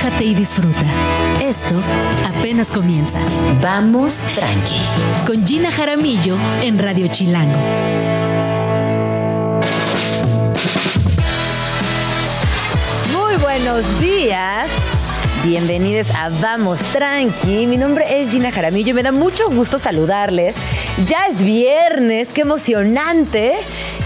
relájate y disfruta. Esto apenas comienza. Vamos tranqui. Con Gina Jaramillo en Radio Chilango. Muy buenos días. Bienvenidos a Vamos Tranqui. Mi nombre es Gina Jaramillo y me da mucho gusto saludarles. Ya es viernes, qué emocionante.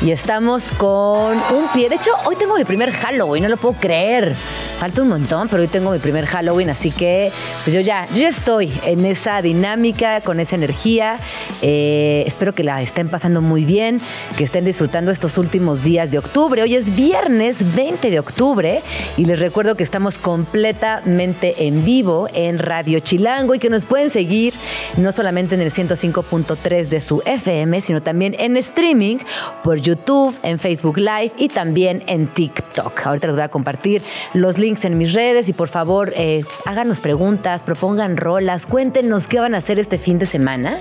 Y estamos con un pie. De hecho, hoy tengo mi primer Halloween, no lo puedo creer. Falta un montón, pero hoy tengo mi primer Halloween, así que pues yo ya, yo ya estoy en esa dinámica, con esa energía. Eh, espero que la estén pasando muy bien, que estén disfrutando estos últimos días de octubre. Hoy es viernes 20 de octubre y les recuerdo que estamos completamente en vivo en Radio Chilango y que nos pueden seguir no solamente en el 105.3 de su FM, sino también en streaming por YouTube, en Facebook Live y también en TikTok. Ahorita les voy a compartir los links en mis redes y por favor eh, háganos preguntas, propongan rolas, cuéntenos qué van a hacer este fin de semana.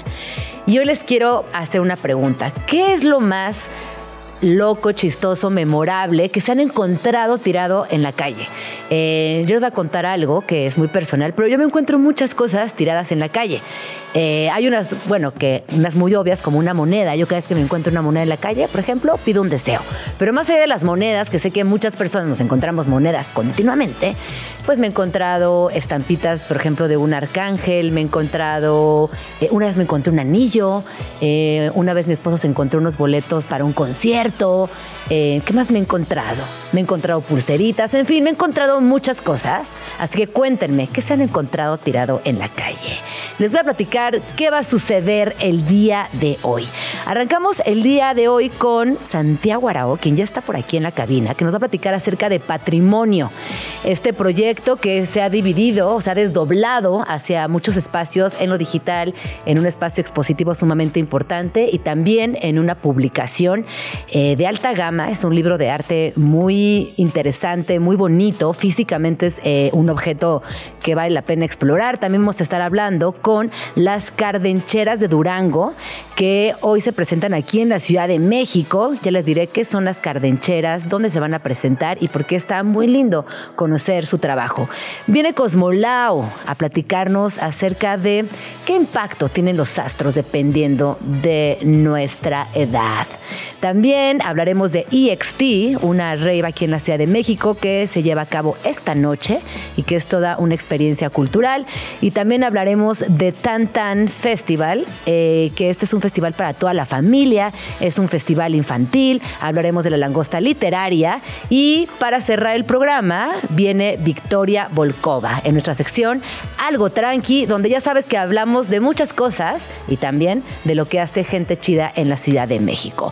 Y hoy les quiero hacer una pregunta. ¿Qué es lo más loco, chistoso, memorable que se han encontrado tirado en la calle. Eh, yo les voy a contar algo que es muy personal, pero yo me encuentro muchas cosas tiradas en la calle. Eh, hay unas, bueno, que unas muy obvias como una moneda. Yo cada vez que me encuentro una moneda en la calle, por ejemplo, pido un deseo. Pero más allá de las monedas, que sé que muchas personas nos encontramos monedas continuamente, pues me he encontrado estampitas, por ejemplo, de un arcángel, me he encontrado, eh, una vez me encontré un anillo, eh, una vez mi esposo se encontró unos boletos para un concierto, ¿qué más me he encontrado? Me he encontrado pulseritas, en fin, me he encontrado muchas cosas. Así que cuéntenme, ¿qué se han encontrado tirado en la calle? Les voy a platicar qué va a suceder el día de hoy. Arrancamos el día de hoy con Santiago Arao, quien ya está por aquí en la cabina, que nos va a platicar acerca de patrimonio. Este proyecto que se ha dividido, se ha desdoblado hacia muchos espacios en lo digital, en un espacio expositivo sumamente importante y también en una publicación eh, de alta gama. Es un libro de arte muy interesante, muy bonito. Físicamente es eh, un objeto que vale la pena explorar. También vamos a estar hablando con la cardencheras de Durango, que hoy se presentan aquí en la Ciudad de México. Ya les diré qué son las cardencheras, dónde se van a presentar y por qué está muy lindo conocer su trabajo. Viene Cosmolao a platicarnos acerca de qué impacto tienen los astros dependiendo de nuestra edad. También hablaremos de EXT, una rave aquí en la Ciudad de México que se lleva a cabo esta noche y que es toda una experiencia cultural. Y también hablaremos de Festival, eh, que este es un festival para toda la familia, es un festival infantil, hablaremos de la langosta literaria y para cerrar el programa viene Victoria Volkova en nuestra sección Algo Tranqui, donde ya sabes que hablamos de muchas cosas y también de lo que hace gente chida en la Ciudad de México.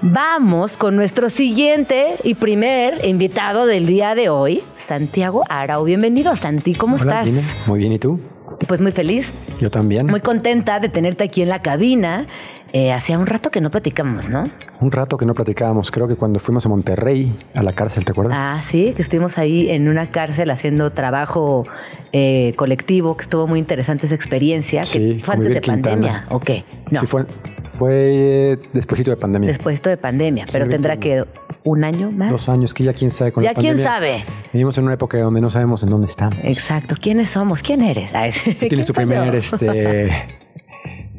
Vamos con nuestro siguiente y primer invitado del día de hoy, Santiago Arau. Bienvenido, Santi, ¿cómo Hola, estás? Gina. Muy bien, ¿y tú? Pues muy feliz. Yo también. Muy contenta de tenerte aquí en la cabina. Eh, hacía un rato que no platicamos, ¿no? Un rato que no platicábamos, creo que cuando fuimos a Monterrey, a la cárcel, ¿te acuerdas? Ah, sí, que estuvimos ahí en una cárcel haciendo trabajo eh, colectivo, que estuvo muy interesante esa experiencia. Sí, que fue antes de pandemia. ¿o qué? No, Sí, fue, fue despuésito de pandemia. después de pandemia, pero tendrá que un año más. Dos años, que ya quién sabe con Ya la quién pandemia. sabe. Vivimos en una época donde no sabemos en dónde estamos. Exacto. ¿Quiénes somos? ¿Quién eres? Tú ¿quién tienes tu primer, este...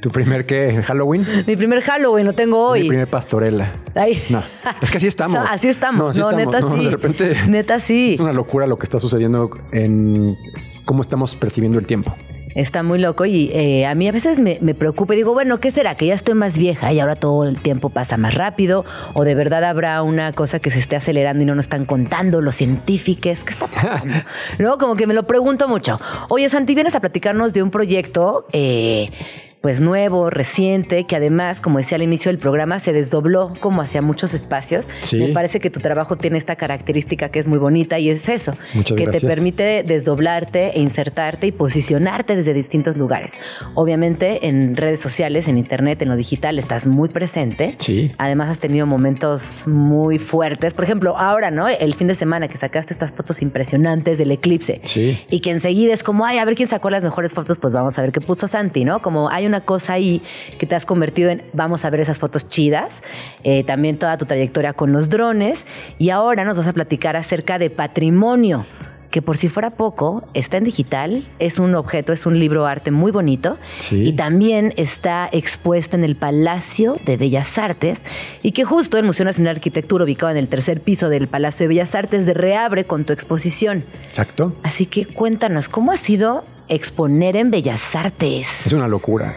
¿Tu primer qué? ¿Halloween? Mi primer Halloween lo tengo hoy. Mi primer pastorela. Ay. No, es que así estamos. Así estamos. No, así No, estamos. neta No, sí. De repente Neta sí. es una locura lo que está sucediendo en cómo estamos percibiendo el tiempo. Está muy loco y eh, a mí a veces me, me preocupa y digo, bueno, ¿qué será? ¿Que ya estoy más vieja y ahora todo el tiempo pasa más rápido? ¿O de verdad habrá una cosa que se esté acelerando y no nos están contando los científicos? ¿Qué está pasando? ¿No? Como que me lo pregunto mucho. Oye, Santi, vienes a platicarnos de un proyecto... eh, pues nuevo, reciente, que además, como decía al inicio del programa, se desdobló como hacia muchos espacios. Sí. Me parece que tu trabajo tiene esta característica que es muy bonita y es eso, Muchas que te gracias. permite desdoblarte e insertarte y posicionarte desde distintos lugares. Obviamente en redes sociales, en internet, en lo digital, estás muy presente. Sí. Además has tenido momentos muy fuertes. Por ejemplo, ahora, ¿no? El fin de semana que sacaste estas fotos impresionantes del eclipse. Sí. Y que enseguida es como, ay, a ver quién sacó las mejores fotos, pues vamos a ver qué puso Santi, ¿no? Como hay una cosa ahí que te has convertido en, vamos a ver esas fotos chidas, Eh, también toda tu trayectoria con los drones y ahora nos vas a platicar acerca de patrimonio. que por si fuera poco, está en digital, es un objeto, es un libro arte muy bonito Sí. y también está expuesta en el Palacio de Bellas Artes y que justo el Museo Nacional de Arquitectura, ubicado en el tercer piso del Palacio de Bellas Artes, reabre con tu exposición. Exacto. Así que cuéntanos, ¿cómo ha sido exponer en Bellas Artes? Es una locura.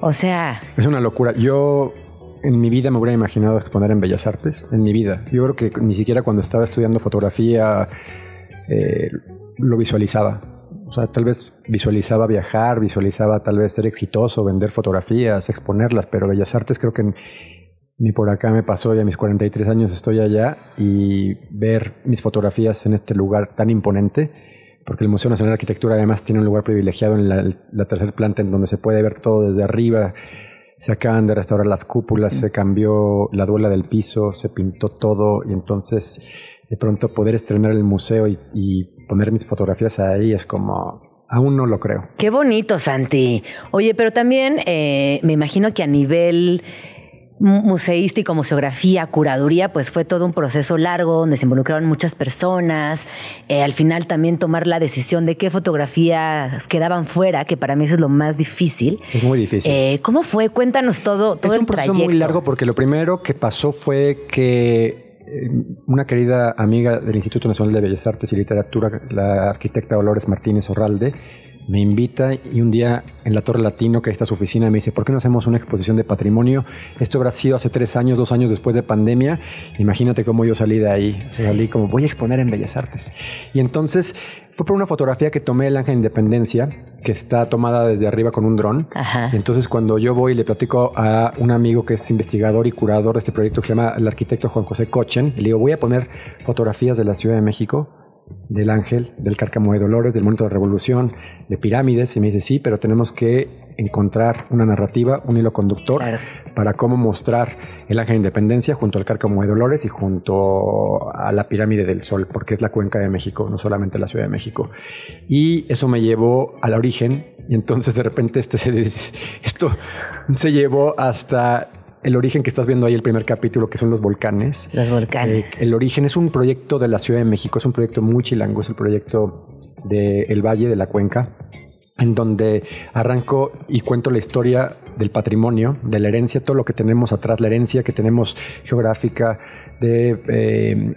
O sea, Es una locura. Yo en mi vida me hubiera imaginado exponer en Bellas Artes. En mi vida. Yo creo que ni siquiera cuando estaba estudiando fotografía eh, lo visualizaba. O sea, tal vez visualizaba viajar, visualizaba tal vez ser exitoso, vender fotografías, exponerlas, pero Bellas Artes creo que ni por acá me pasó y a mis 43 años estoy allá y ver mis fotografías en este lugar tan imponente, porque el Museo Nacional de Arquitectura además tiene un lugar privilegiado en la, la tercera planta en donde se puede ver todo desde arriba. Se acaban de restaurar las cúpulas, se cambió la duela del piso, se pintó todo y entonces de pronto poder estrenar el museo y, poner mis fotografías ahí es como, aún no lo creo. qué bonito, Santi. Oye, pero también eh, me imagino que a nivel museístico, museografía, curaduría, pues fue todo un proceso largo donde se involucraron muchas personas. Eh, al final también tomar la decisión de qué fotografías quedaban fuera, que para mí eso es lo más difícil. Es muy difícil. Eh, ¿Cómo fue? Cuéntanos todo, todo es el un proceso trayecto. muy largo porque lo primero que pasó fue que eh, una querida amiga del Instituto Nacional de Bellas Artes y Literatura, la arquitecta Dolores Martínez Orralde, me invita y un día en la Torre Latino, que está su oficina, me dice, ¿por qué no hacemos una exposición de patrimonio? Esto habrá sido hace tres años, dos años después de pandemia. Imagínate cómo yo salí de ahí. O sea, Salí como, voy a exponer en Bellas Artes. Y entonces fue por una fotografía que tomé del Ángel de Independencia, que está tomada desde arriba con un dron. Ajá. Y entonces cuando yo voy y le platico a un amigo que es investigador y curador de este proyecto que se llama el arquitecto Juan José Cochen, le digo, voy a poner fotografías de la Ciudad de México, del Ángel, del Cárcamo de Dolores, del Monumento de la Revolución, de pirámides, y me dice, sí, pero tenemos que encontrar una narrativa, un hilo conductor Claro. para cómo mostrar el Ángel de Independencia junto al Cárcamo de Dolores y junto a la Pirámide del Sol, porque es la cuenca de México, no solamente la Ciudad de México. Y eso me llevó al origen, y entonces de repente este se, esto se llevó hasta el origen que estás viendo ahí, el primer capítulo, que son los volcanes. Los volcanes. Eh, el origen es un proyecto de la Ciudad de México, es un proyecto muy chilango, es el proyecto del Valle de la Cuenca, en donde arranco y cuento la historia del patrimonio, de la herencia, todo lo que tenemos atrás, la herencia que tenemos geográfica, de, eh,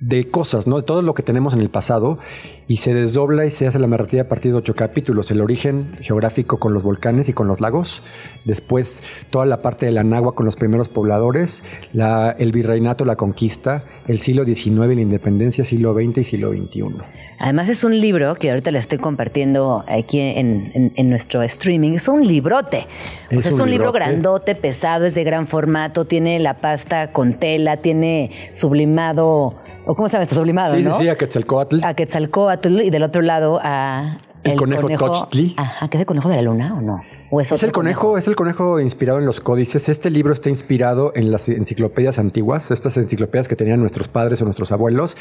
de cosas, ¿no? De todo lo que tenemos en el pasado y se desdobla y se hace la narrativa a partir de ocho capítulos. El origen geográfico con los volcanes y con los lagos. Después toda la parte de la Nagua con los primeros pobladores. La, el virreinato, la conquista. El siglo XIX, la independencia, siglo XX y siglo XXI. Además es un libro que ahorita le estoy compartiendo aquí en, en- en nuestro streaming. Es un librote. O Es un libro grandote, pesado, es de gran formato, tiene la pasta con tela, tiene sublimado, o cómo se llama esto, sublimado, Sí, ¿no? sí, sí, a Quetzalcóatl. A Quetzalcóatl y del otro lado a... El conejo Tochtli. Ajá, ¿que es el conejo de la luna o no? ¿O Es el conejo, es el conejo inspirado en los códices. Este libro está inspirado en las enciclopedias antiguas, estas enciclopedias que tenían nuestros padres o nuestros abuelos,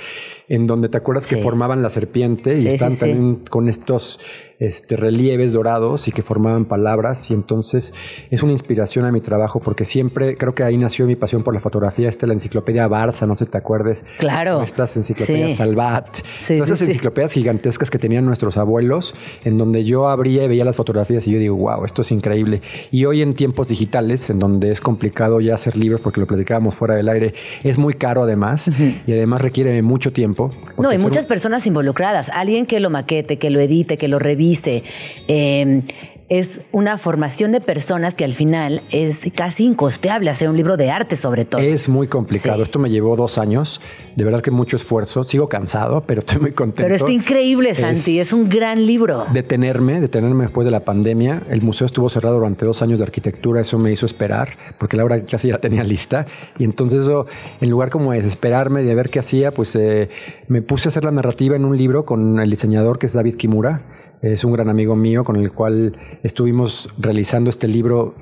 en donde te acuerdas Sí. que formaban la serpiente Sí, y están sí. también con estos este, relieves dorados y que formaban palabras. Y entonces es una inspiración a mi trabajo porque siempre creo que ahí nació mi pasión por la fotografía. Esta es la enciclopedia Barça, no sé si te acuerdes. Claro. Estas enciclopedias. Salvat. Sí, Todas esas enciclopedias gigantescas que tenían nuestros abuelos, en donde yo abría y veía las fotografías y yo digo, wow, esto es increíble. Y hoy en tiempos digitales, en donde es complicado ya hacer libros porque lo platicábamos fuera del aire, es muy caro además y además requiere de mucho tiempo. No, y muchas un- personas involucradas. Alguien que lo maquete, que lo edite, que lo revise. Eh, es una formación de personas que al final es casi incosteable hacer un libro de arte, sobre todo. Es muy complicado. Sí. Esto me llevó dos años. De verdad que mucho esfuerzo. Sigo cansado, pero estoy muy contento. Pero está increíble, Santi. Es, un gran libro. detenerme, detenerme después de la pandemia. El museo estuvo cerrado durante dos años de arquitectura, eso me hizo esperar, porque la obra casi ya tenía lista. Y entonces eso, en lugar como de desesperarme, de ver qué hacía, pues eh, me puse a hacer la narrativa en un libro con el diseñador que es David Kimura. Es un gran amigo mío con el cual estuvimos realizando este libro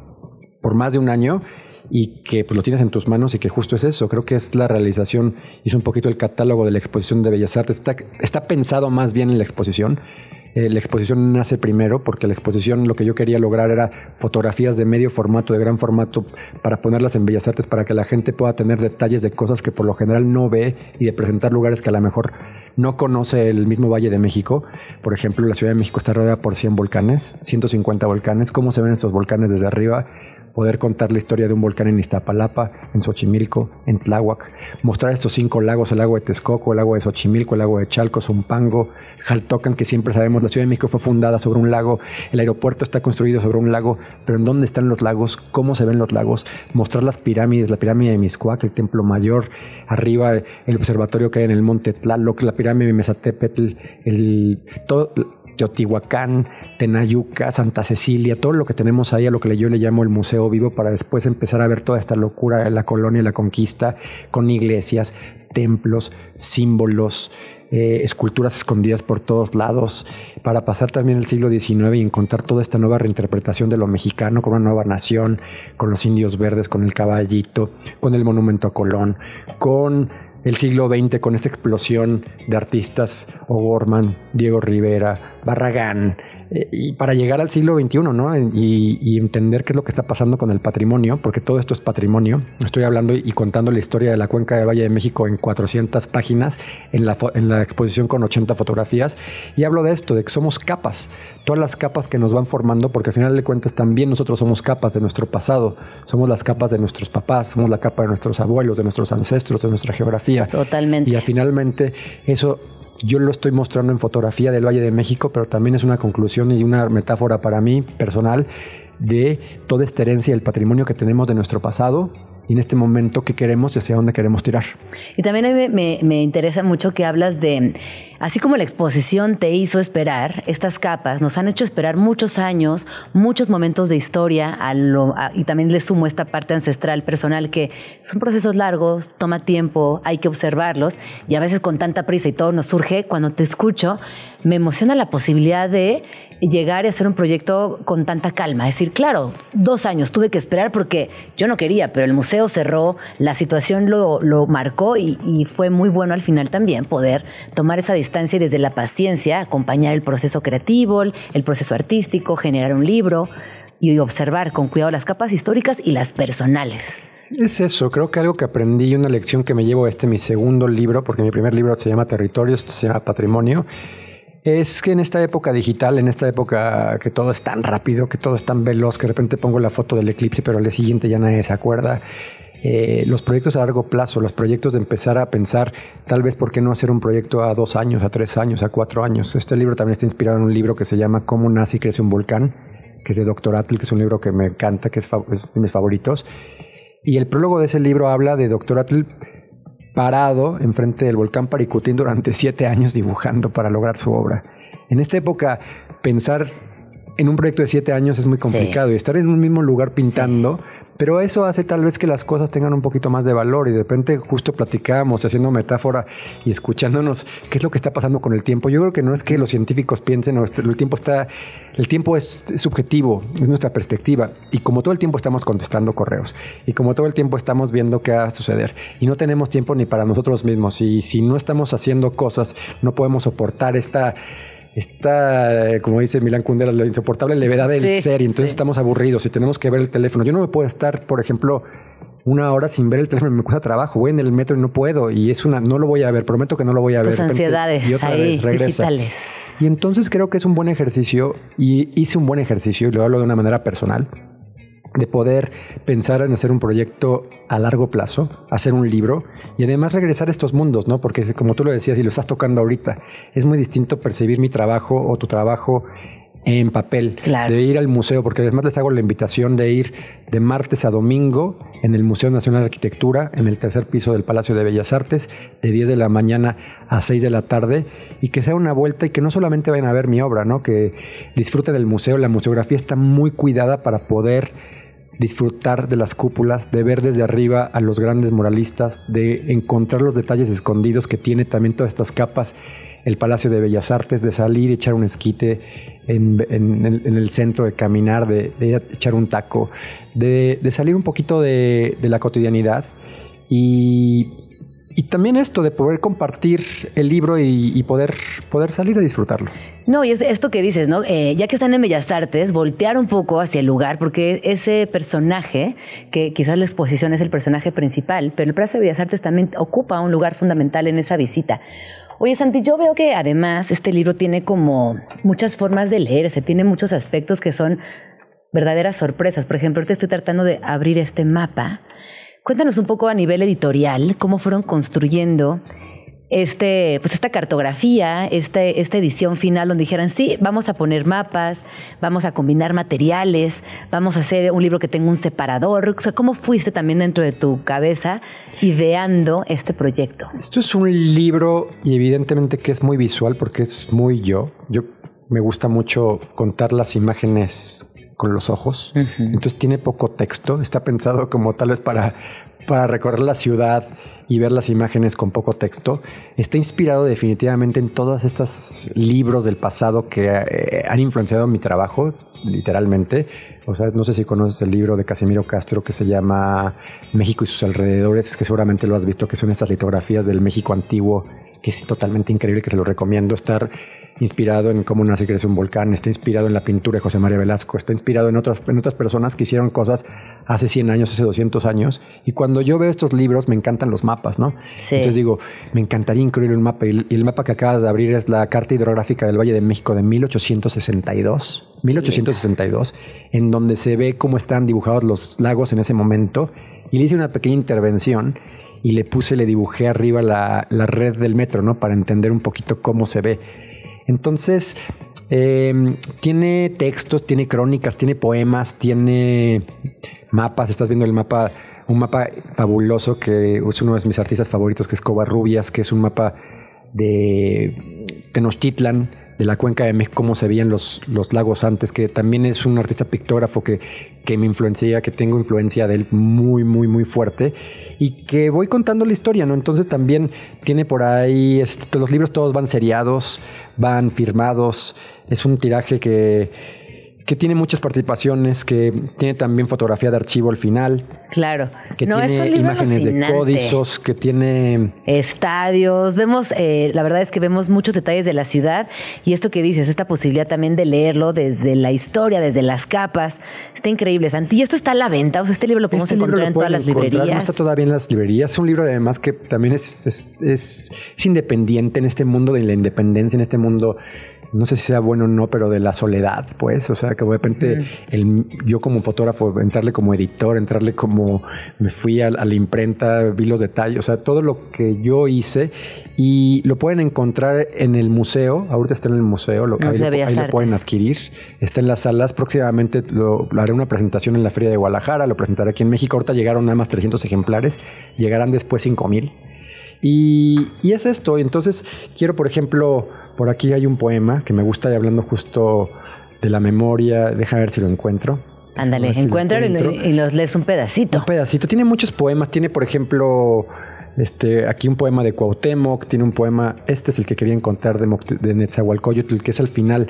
por más de un año y que pues, lo tienes en tus manos y que justo es eso. Creo que es la realización, hizo un poquito el catálogo de la exposición de Bellas Artes. Está, está pensado más bien en la exposición. Eh, la exposición nace primero porque la exposición lo que yo quería lograr era fotografías de medio formato, de gran formato, para ponerlas en Bellas Artes, para que la gente pueda tener detalles de cosas que por lo general no ve y de presentar lugares que a lo mejor no conoce el mismo Valle de México, por ejemplo, la Ciudad de México está rodeada por 100 volcanes, 150 volcanes, cómo se ven estos volcanes desde arriba, poder contar la historia de un volcán en Iztapalapa, en Xochimilco, en Tláhuac, mostrar estos cinco lagos, el lago de Texcoco, el lago de Xochimilco, el lago de Chalco, Zumpango, Jaltocan, que siempre sabemos, la Ciudad de México fue fundada sobre un lago, el aeropuerto está construido sobre un lago, pero ¿en dónde están los lagos? ¿Cómo se ven los lagos? Mostrar las pirámides, la pirámide de Miscuac, el templo mayor, arriba el observatorio que hay en el monte Tlaloc, la pirámide de Mesatepetl, el, todo, Teotihuacán, Tenayuca, Santa Cecilia, todo lo que tenemos ahí, a lo que yo le llamo el Museo Vivo, para después empezar a ver toda esta locura de la colonia y la conquista, con iglesias, templos, símbolos, eh, esculturas escondidas por todos lados, para pasar también el siglo XIX y encontrar toda esta nueva reinterpretación de lo mexicano con una nueva nación, con los indios verdes, con el caballito, con el monumento a Colón, con el siglo XX con esta explosión de artistas, O'Gorman, Diego Rivera, Barragán, y para llegar al siglo XXI, ¿no? Y, entender qué es lo que está pasando con el patrimonio, porque todo esto es patrimonio. Estoy hablando y contando la historia de la cuenca de Valle de México en 400 páginas, en la, en la exposición con 80 fotografías, y hablo de esto, de que somos capas, todas las capas que nos van formando, porque al final de cuentas también nosotros somos capas de nuestro pasado, somos las capas de nuestros papás, somos la capa de nuestros abuelos, de nuestros ancestros, de nuestra geografía. Totalmente. Y finalmente eso yo lo estoy mostrando en fotografía del Valle de México, pero también es una conclusión y una metáfora para mí personal de toda esta herencia del patrimonio que tenemos de nuestro pasado y en este momento qué queremos y hacia dónde queremos tirar. Y también mí me, me, interesa mucho que hablas de, así como la exposición te hizo esperar, estas capas nos han hecho esperar muchos años, muchos momentos de historia, a lo, y también le sumo esta parte ancestral personal que son procesos largos, toma tiempo, hay que observarlos y a veces con tanta prisa y todo nos surge, cuando te escucho, me emociona la posibilidad de llegar y hacer un proyecto con tanta calma. Es decir, claro, dos años tuve que esperar porque yo no quería, pero el museo cerró, la situación lo, marcó y, fue muy bueno al final también poder tomar esa distancia y desde la paciencia acompañar el proceso creativo, el proceso artístico, generar un libro y observar con cuidado las capas históricas y las personales. Es eso, creo que algo que aprendí, una lección que me llevo a este mi segundo libro, porque mi primer libro se llama Territorios, este se llama Patrimonio, es que en esta época digital, en esta época que todo es tan rápido, que todo es tan veloz, que de repente pongo la foto del eclipse, pero al día siguiente ya nadie se acuerda. Eh, los proyectos a largo plazo, los proyectos de empezar a pensar, tal vez, ¿por qué no hacer un proyecto a dos años, a tres años, a cuatro años? Este libro también está inspirado en un libro que se llama Cómo nace y crece un volcán, que es de Dr. Atl, que es un libro que me encanta, que es, de mis favoritos. Y el prólogo de ese libro habla de Dr. Atl parado enfrente del volcán Paricutín durante siete años dibujando para lograr su obra. En esta época, pensar en un proyecto de siete años es muy complicado y estar en un mismo lugar pintando. Pero eso hace tal vez que las cosas tengan un poquito más de valor y de repente justo platicamos haciendo metáfora y escuchándonos qué es lo que está pasando con el tiempo. Yo creo que no es que los científicos piensen, el tiempo está, el tiempo es subjetivo, es nuestra perspectiva y como todo el tiempo estamos contestando correos y como todo el tiempo estamos viendo qué va a suceder y no tenemos tiempo ni para nosotros mismos y si no estamos haciendo cosas no podemos soportar esta esta, como dice Milan Kundera, la insoportable levedad del ser y entonces estamos aburridos y tenemos que ver el teléfono. Yo no me puedo estar, por ejemplo, una hora sin ver el teléfono, me cuesta trabajo, voy en el metro y no puedo y es una, no lo voy a ver, prometo que no lo voy a ver. Tus ansiedades y otra vez regresa. Y entonces creo que es un buen ejercicio y hice un buen ejercicio y lo hablo de una manera personal de poder pensar en hacer un proyecto a largo plazo, hacer un libro y además regresar a estos mundos, ¿no? Porque como tú lo decías y lo estás tocando ahorita, es muy distinto percibir mi trabajo o tu trabajo en papel, de ir al museo, porque además les hago la invitación de ir de martes a domingo en el Museo Nacional de Arquitectura, en el tercer piso del Palacio de Bellas Artes, de 10 de la mañana a 6 de la tarde, y que sea una vuelta y que no solamente vayan a ver mi obra, ¿no? que disfruten del museo, la museografía está muy cuidada para poder disfrutar de las cúpulas, de ver desde arriba a los grandes muralistas, de encontrar los detalles escondidos que tiene también todas estas capas. El Palacio de Bellas Artes, de salir echar un esquite en, el, centro, de caminar, de, echar un taco, de, salir un poquito de, la cotidianidad. Y, también esto de poder compartir el libro y, poder, poder salir a disfrutarlo. No, y es esto que dices, ¿no? Eh, ya que están en Bellas Artes, voltear un poco hacia el lugar, porque ese personaje, que quizás la exposición es el personaje principal, pero el Palacio de Bellas Artes también ocupa un lugar fundamental en esa visita Oye, Santi, yo veo que además este libro tiene como muchas formas de leerse, tiene muchos aspectos que son verdaderas sorpresas. Por ejemplo, ahorita estoy tratando de abrir este mapa. Cuéntanos un poco a nivel editorial cómo fueron construyendo este, pues esta cartografía, este, esta edición final donde dijeran, sí, vamos a poner mapas, vamos a combinar materiales, vamos a hacer un libro que tenga un separador. O sea, ¿cómo fuiste también dentro de tu cabeza ideando este proyecto? Esto es un libro y evidentemente que es muy visual porque es muy yo. Yo me gusta mucho contar las imágenes con los ojos. Entonces tiene poco texto. Está pensado como tal vez para, para recorrer la ciudad y ver las imágenes con poco texto. Está inspirado definitivamente en todos estos libros del pasado que eh, han influenciado mi trabajo, literalmente. O sea, no sé si conoces el libro de Casimiro Castro que se llama México y sus alrededores, que seguramente lo has visto, que son estas litografías del México antiguo, que es totalmente increíble, que te lo recomiendo. Estar inspirado en cómo nace y crece un volcán, está inspirado en la pintura de José María Velasco, está inspirado en otras, en otras personas que hicieron cosas hace 100 años, hace 200 años. Y cuando yo veo estos libros, me encantan los mapas, ¿no? Entonces digo, me encantaría incluir un mapa. Y el mapa que acabas de abrir es la Carta Hidrográfica del Valle de México de 1862. 1862, en donde se ve cómo están dibujados los lagos en ese momento. Y le hice una pequeña intervención y le puse, le dibujé arriba la, la red del metro, ¿no? Para entender un poquito cómo se ve. Entonces, em, tiene textos, tiene crónicas, tiene poemas, tiene mapas. Estás viendo el mapa, un mapa fabuloso que es uno de mis artistas favoritos, que es Covarrubias, que es un mapa de Tenochtitlan, de la cuenca de México, cómo se veían los, los lagos antes, que también es un artista pictógrafo que, que me influencia, que tengo influencia de él muy, muy, muy fuerte y que voy contando la historia, ¿no? Entonces también tiene por ahí, este, los libros todos van seriados, van firmados, es un tiraje que que tiene muchas participaciones, que tiene también fotografía de archivo al final. Claro. Que tiene imágenes de códices, que tiene... Estadios. Vemos, eh, la verdad es que vemos muchos detalles de la ciudad y esto que dices, esta posibilidad también de leerlo desde la historia, desde las capas. Está increíble, Santi. ¿Y esto está a la venta? O sea, este libro lo podemos este encontrar en todas las librerías. No está todavía en las librerías. Es un libro además que también es, es, es, es independiente en este mundo de la independencia, en este mundo no sé si sea bueno o no, pero de la soledad, pues, o sea, que de repente el, yo como fotógrafo, entrarle como editor, entrarle como, me fui a, la imprenta, vi los detalles, o sea, todo lo que yo hice y lo pueden encontrar en el museo, ahorita está en el museo, lo, ahí, lo, pueden adquirir, está en las salas, próximamente lo, haré una presentación en la Feria de Guadalajara, lo presentaré aquí en México, ahorita llegaron nada más 300 ejemplares, llegarán después 5000. Y, y es esto, entonces quiero, por ejemplo, por aquí hay un poema que me gusta y hablando justo de la memoria, deja ver si lo encuentro. Ándale, encuéntralo y, los lees un pedacito. Un pedacito. Tiene muchos poemas. Tiene, por ejemplo, este, aquí un poema de Cuauhtémoc. Tiene un poema, este es el que quería encontrar de, de Netzahualcoyotl, que es al final.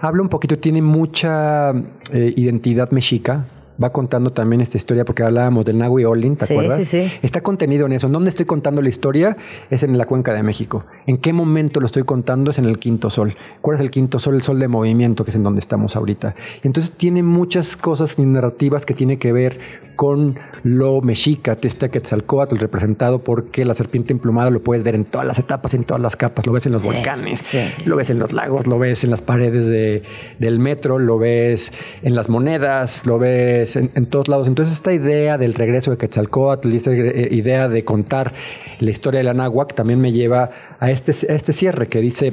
Habla un poquito, tiene mucha eh, identidad mexica va contando también esta historia, porque hablábamos del Nagui Olin, ¿te acuerdas? Sí, sí. Está contenido en eso. ¿En dónde estoy contando la historia? Es en la cuenca de México. ¿En qué momento lo estoy contando? Es en el quinto sol. ¿Cuál es el quinto sol? El sol de movimiento, que es en donde estamos ahorita. Entonces tiene muchas cosas narrativas que tiene que ver con lo mexica, este Quetzalcóatl representado porque la serpiente emplumada lo puedes ver en todas las etapas, en todas las capas, lo ves en los volcanes, lo ves en los lagos, lo ves en las paredes de, del metro, lo ves en las monedas, lo ves en, todos lados. Entonces esta idea del regreso de Quetzalcóatl y esta eh, idea de contar la historia de la náhuac también me lleva a este, este cierre que dice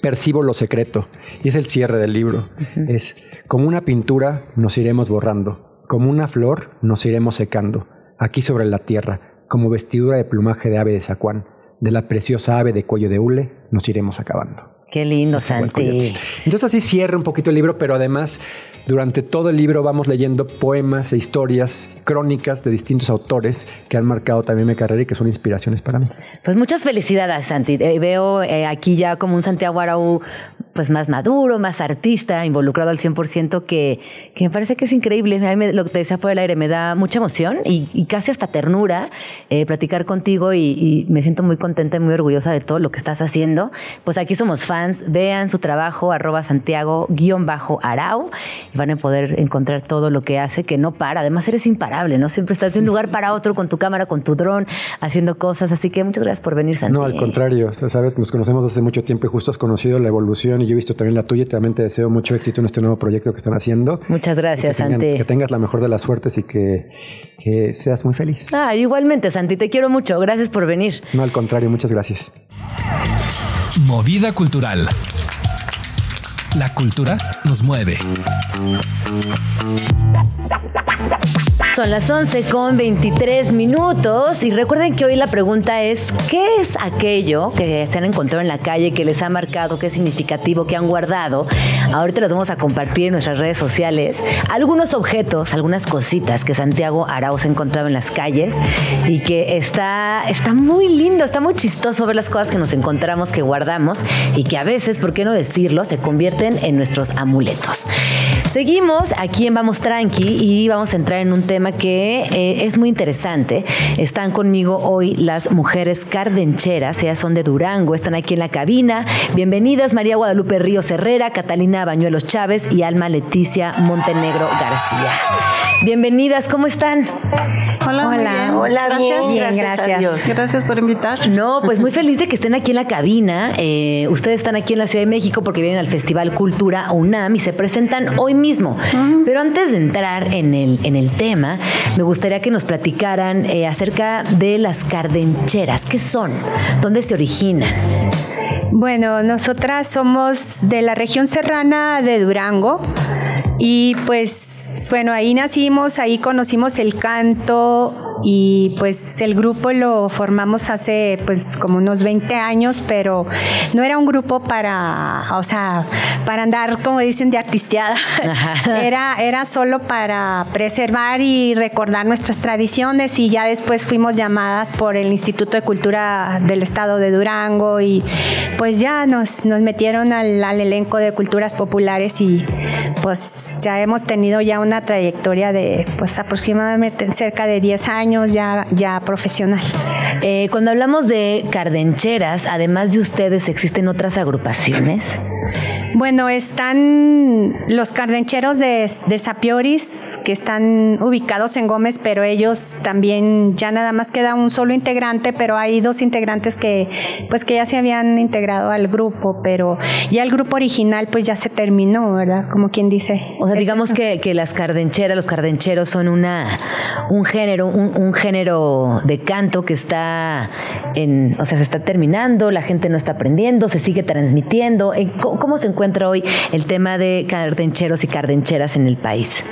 percibo lo secreto. Y es el cierre del libro. Es como una pintura nos iremos borrando. Como una flor nos iremos secando, aquí sobre la tierra, como vestidura de plumaje de ave de zacuán, de la preciosa ave de cuello de hule nos iremos acabando. Qué lindo, Santi. Entonces así cierra un poquito el libro, pero además durante todo el libro vamos leyendo poemas e historias, crónicas de distintos autores que han marcado también mi carrera y que son inspiraciones para mí. Pues muchas felicidades, Santi. Eh, veo eh, aquí ya como un Santiago Araú pues más maduro, más artista, involucrado al 100%, que, que me parece que es increíble. A mí lo que te decía fuera del aire me da mucha emoción y, casi hasta ternura eh, platicar contigo y, me siento muy contenta y muy orgullosa de todo lo que estás haciendo. Pues aquí somos fans, vean su trabajo, arroba Santiago-Arau y van a poder encontrar todo lo que hace, que no para. Además eres imparable, ¿no? Siempre estás de un lugar para otro con tu cámara, con tu dron, haciendo cosas. Así que muchas gracias por venir, Santiago. No, al contrario, sabes, nos conocemos hace mucho tiempo y justo has conocido la evolución y yo he visto también la tuya y también te deseo mucho éxito en este nuevo proyecto que están haciendo. Muchas gracias, que Santi. Que tengas la mejor de las suertes y que, que seas muy feliz. Ah, igualmente, Santi, te quiero mucho. Gracias por venir. No, al contrario, muchas gracias. Movida cultural. La cultura nos mueve. Son las 11 con 23 minutos y recuerden que hoy la pregunta es, ¿qué es aquello que se han encontrado en la calle, que les ha marcado, que es significativo, que han guardado? Ahorita les vamos a compartir en nuestras redes sociales algunos objetos, algunas cositas que Santiago Arauz ha encontrado en las calles y que está, está muy lindo, está muy chistoso ver las cosas que nos encontramos, que guardamos y que a veces, ¿por qué no decirlo?, se convierten en nuestros amuletos. Seguimos aquí en Vamos Tranqui y vamos a entrar en un tema que eh, es muy interesante. Están conmigo hoy las mujeres cardencheras, ellas son de Durango, están aquí en la cabina. Bienvenidas María Guadalupe Ríos Herrera, Catalina Bañuelos Chávez y Alma Leticia Montenegro García. Bienvenidas, ¿cómo están? Hola, hola, hola, gracias, bien, gracias. Gracias por invitar. No, pues muy feliz de que estén aquí en la cabina. Eh, ustedes están aquí en la Ciudad de México porque vienen al Festival Cultura UNAM y se presentan hoy mismo. Pero antes de entrar en el, en el tema, me gustaría que nos platicaran eh, acerca de las cardencheras. ¿Qué son? ¿Dónde se originan? Bueno, nosotras somos de la región serrana de Durango y pues bueno, ahí nacimos, ahí conocimos el canto y pues el grupo lo formamos hace pues como unos 20 años, pero no era un grupo para, o sea, para andar como dicen de artisteada. era, era solo para preservar y recordar nuestras tradiciones y ya después fuimos llamadas por el Instituto de Cultura del Estado de Durango y pues ya nos, nos metieron al, al elenco de culturas populares y pues ya hemos tenido ya una trayectoria de pues aproximadamente cerca de 10 años ya, ya profesional. Eh, cuando hablamos de cardencheras, además de ustedes, ¿existen otras agrupaciones? Bueno, están los cardencheros de, de Sapioris, que están ubicados en Gómez, pero ellos también ya nada más queda un solo integrante, pero hay dos integrantes que pues que ya se habían integrado al grupo, pero ya el grupo original pues ya se terminó, ¿verdad? Como quien dice. O sea, digamos que, que, las cardencheras, los cardencheros son una un género, un, un género de canto que está en, o sea, se está terminando, la gente no está aprendiendo, se sigue transmitiendo. ¿Cómo se encuentra hoy el tema de cardencheros y cardencheras en el país?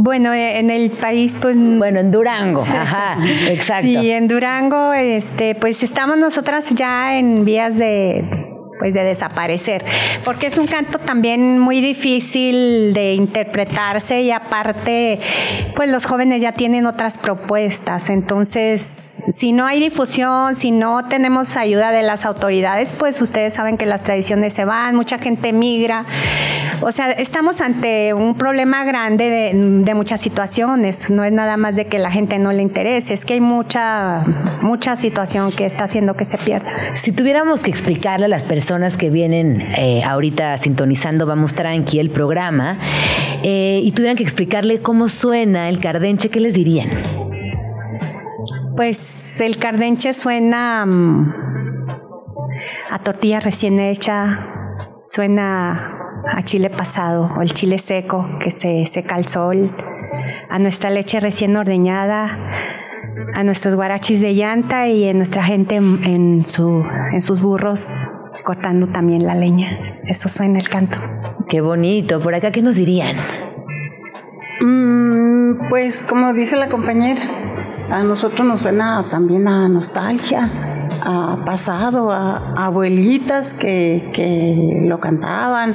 Bueno, eh, en el país, pues. Bueno, en Durango, ajá, exacto. Sí, en Durango, este, pues estamos nosotras ya en vías de pues de desaparecer, porque es un canto también muy difícil de interpretarse y aparte pues los jóvenes ya tienen otras propuestas, entonces si no hay difusión, si no tenemos ayuda de las autoridades, pues ustedes saben que las tradiciones se van, mucha gente migra, o sea, estamos ante un problema grande de, de muchas situaciones, no es nada más de que la gente no le interese, es que hay mucha, mucha situación que está haciendo que se pierda. Si tuviéramos que explicarle a las personas personas que vienen eh, ahorita sintonizando Vamos Tranqui el programa eh, y tuvieran que explicarle cómo suena el cardenche, ¿qué les dirían? Pues el cardenche suena mm, a tortilla recién hecha, suena a chile pasado o el chile seco que se seca al sol, a nuestra leche recién ordeñada, a nuestros guarachis de llanta y a nuestra gente en, su, en sus burros cortando también la leña. Eso suena el canto. Qué bonito. ¿Por acá qué nos dirían? Mm, pues como dice la compañera, a nosotros nos suena también a nostalgia, a pasado, a, abuelitas que, que, lo cantaban,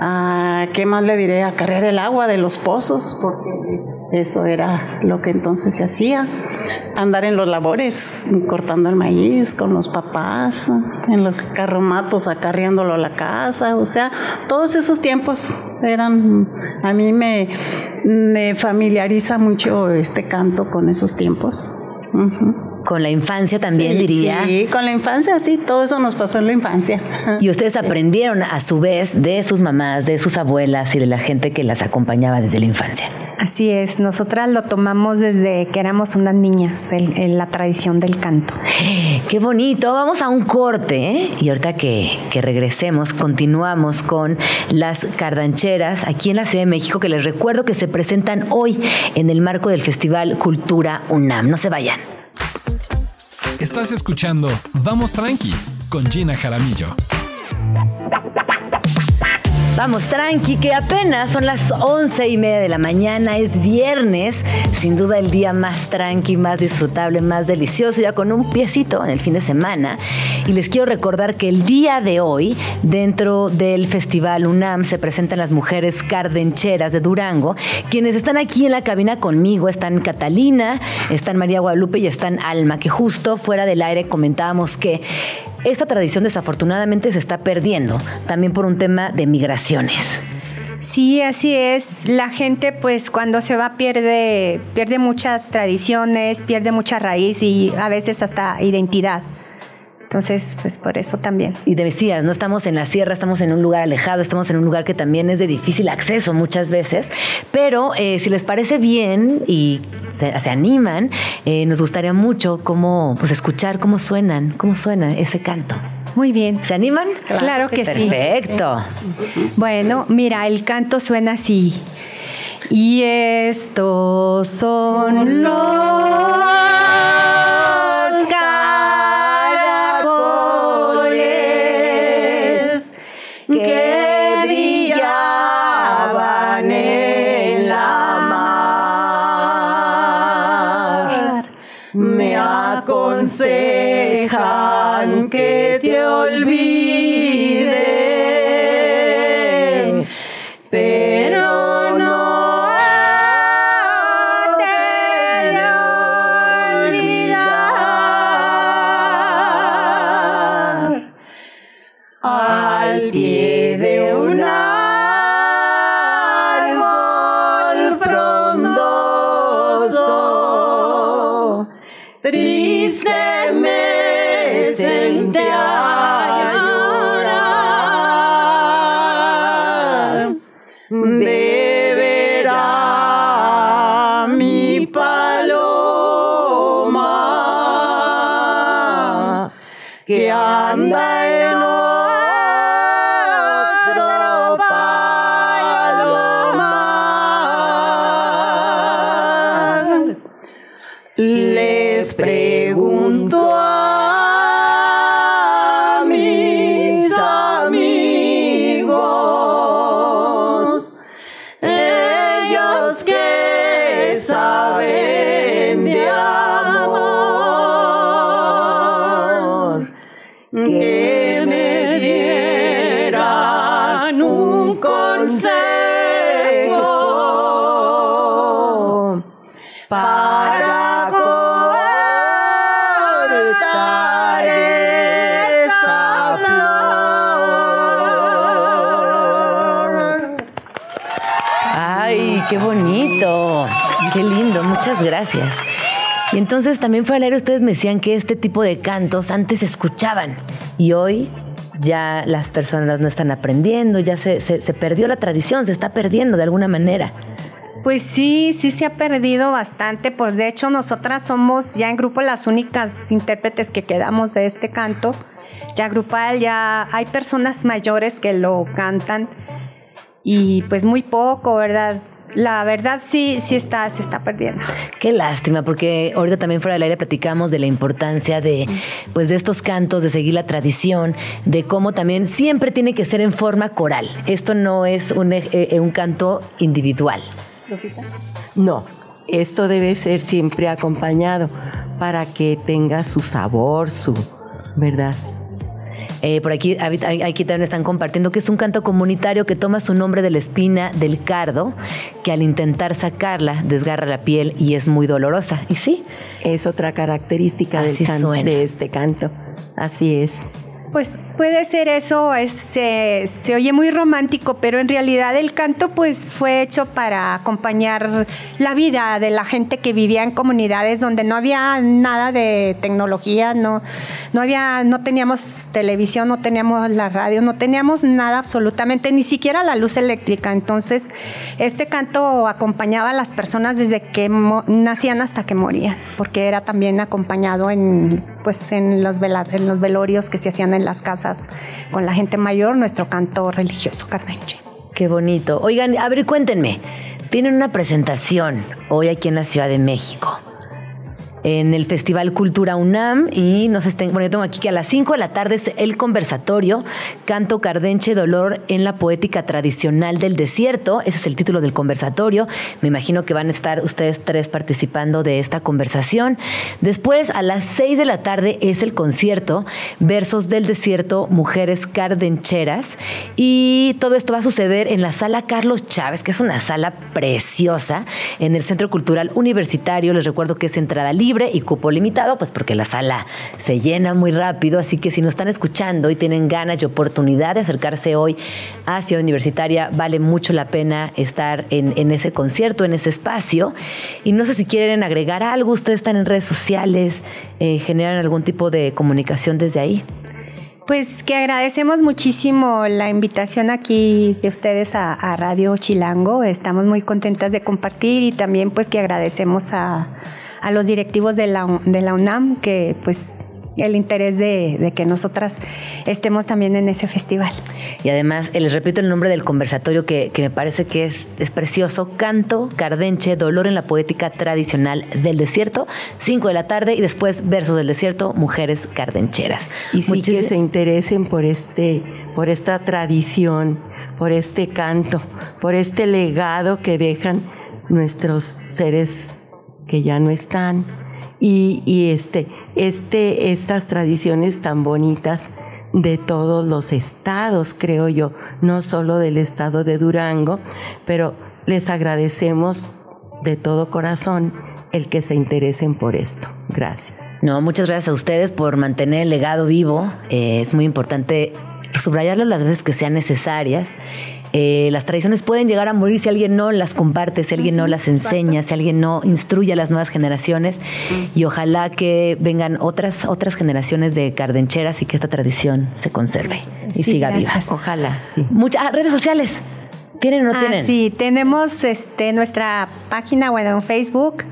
a qué más le diré, a cargar el agua de los pozos, porque eso era lo que entonces se hacía. andar en los labores, cortando el maíz con los papás, en los carromatos acarreándolo a la casa, o sea, todos esos tiempos eran, a mí me, me familiariza mucho este canto con esos tiempos. Con la infancia también, diría. Sí, con la infancia, sí, todo eso nos pasó en la infancia. Y ustedes aprendieron a su vez de sus mamás, de sus abuelas y de la gente que las acompañaba desde la infancia. Así es, nosotras lo tomamos desde que éramos unas niñas, el, la tradición del canto. Qué bonito, vamos a un corte ¿eh? y ahorita que, que regresemos continuamos con las cardancheras aquí en la Ciudad de México que les recuerdo que se presentan hoy en el marco del Festival Cultura UNAM. No se vayan. Estás escuchando Vamos Tranqui con Gina Jaramillo. Vamos, tranqui, que apenas son las once y media de la mañana, es viernes, sin duda el día más tranqui, más disfrutable, más delicioso, ya con un piecito en el fin de semana. Y les quiero recordar que el día de hoy, dentro del Festival UNAM, se presentan las mujeres cardencheras de Durango, quienes están aquí en la cabina conmigo, están Catalina, están María Guadalupe y están Alma, que justo fuera del aire comentábamos que esta tradición desafortunadamente se está perdiendo, también por un tema de migraciones. Sí, así es. La gente, pues, cuando se va pierde, pierde muchas tradiciones, pierde mucha raíz y a veces hasta identidad. Entonces, pues por eso también. Y te decías, no estamos en la sierra, estamos en un lugar alejado, estamos en un lugar que también es de difícil acceso muchas veces, pero eh, si les parece bien y se, animan, eh, nos gustaría mucho cómo, pues escuchar cómo suenan, cómo suena ese canto. Muy bien. ¿Se animan? Claro, que sí. Perfecto. Bueno, mira, el canto suena así. Y estos son los que anda para cortar esa flor. Ay, qué bonito, qué lindo, muchas gracias. Y entonces también fue al aire, ustedes me decían que este tipo de cantos antes se escuchaban y hoy ya las personas no están aprendiendo, ya se- se perdió la tradición, se está perdiendo de alguna manera. Pues sí, sí se ha perdido bastante. Pues de hecho, nosotras somos ya en grupo las únicas intérpretes que quedamos de este canto. Ya grupal, ya hay personas mayores que lo cantan y pues muy poco, ¿verdad? La verdad sí, sí está, se está perdiendo. Qué lástima, porque ahorita también fuera del aire platicamos de la importancia de, pues, de estos cantos, de seguir la tradición, de cómo también siempre tiene que ser en forma coral. Esto no es un, eh, eh, un canto individual. No, esto debe ser siempre acompañado para que tenga su sabor, su verdad. Eh, por aquí, aquí también están compartiendo que es un canto comunitario que toma su nombre de la espina del cardo, que al intentar sacarla desgarra la piel y es muy dolorosa. Y sí. Es otra característica del canto, de este canto. Así es. Pues puede ser eso, se, oye muy romántico, pero en realidad el canto pues fue hecho para acompañar la vida de la gente que vivía en comunidades donde no había nada de tecnología, no, no había, no teníamos televisión, no teníamos la radio, no teníamos nada absolutamente, ni siquiera la luz eléctrica. Entonces, este canto acompañaba a las personas desde que nacían hasta que morían, porque era también acompañado en pues en los, en los velorios que se hacían en las casas con la gente mayor, nuestro canto religioso cardenche. Qué bonito. Oigan, a ver, cuéntenme. Tienen una presentación hoy aquí en la Ciudad de México en el Festival Cultura UNAM y nos estén, bueno, yo tengo aquí que a las 5 de la tarde es el conversatorio Canto Cardenche Dolor en la poética tradicional del desierto. Ese es el título del conversatorio. Me imagino que van a estar ustedes tres participando de esta conversación. Después, a las 6 de la tarde es el concierto Versos del Desierto, Mujeres Cardencheras. Y todo esto va a suceder en la sala Carlos Chávez, que es una sala preciosa en el Centro Cultural Universitario. Les recuerdo que es entrada libre y cupo limitado, pues porque la sala se llena muy rápido, así que si nos están escuchando y tienen ganas y oportunidad de acercarse hoy a Ciudad Universitaria, vale mucho la pena estar en, ese concierto, en ese espacio. Y no sé si quieren agregar algo, ustedes están en redes sociales, eh, generan algún tipo de comunicación desde ahí. Pues que agradecemos muchísimo la invitación aquí de ustedes a, Radio Chilango. Estamos muy contentas de compartir y también pues que agradecemos a, a los directivos de la, de la UNAM que pues el interés de, que nosotras estemos también en ese festival. Y además, eh, les repito el nombre del conversatorio que, me parece que es, es, precioso, Canto, Cardenche, Dolor en la Poética Tradicional del Desierto, 5 de la tarde y después Versos del Desierto, Mujeres Cardencheras. Y sí que se interesen por, este, por esta tradición, por este canto, por este legado que dejan nuestros seres que ya no están. Y, este, este, estas tradiciones tan bonitas de todos los estados, creo yo, no solo del estado de Durango, pero les agradecemos de todo corazón el que se interesen por esto. Gracias. No, muchas gracias a ustedes por mantener el legado vivo. Eh, es muy importante subrayarlo las veces que sean necesarias eh, las tradiciones pueden llegar a morir si alguien no las comparte, si alguien no las enseña, si alguien no instruye a las nuevas generaciones. Y ojalá que vengan otras, otras generaciones de cardencheras y que esta tradición se conserve y siga viva. Ojalá. Muchas ah, redes sociales. ¿Tienen o no ah, tienen? Sí, tenemos este, nuestra página, bueno, en Facebook,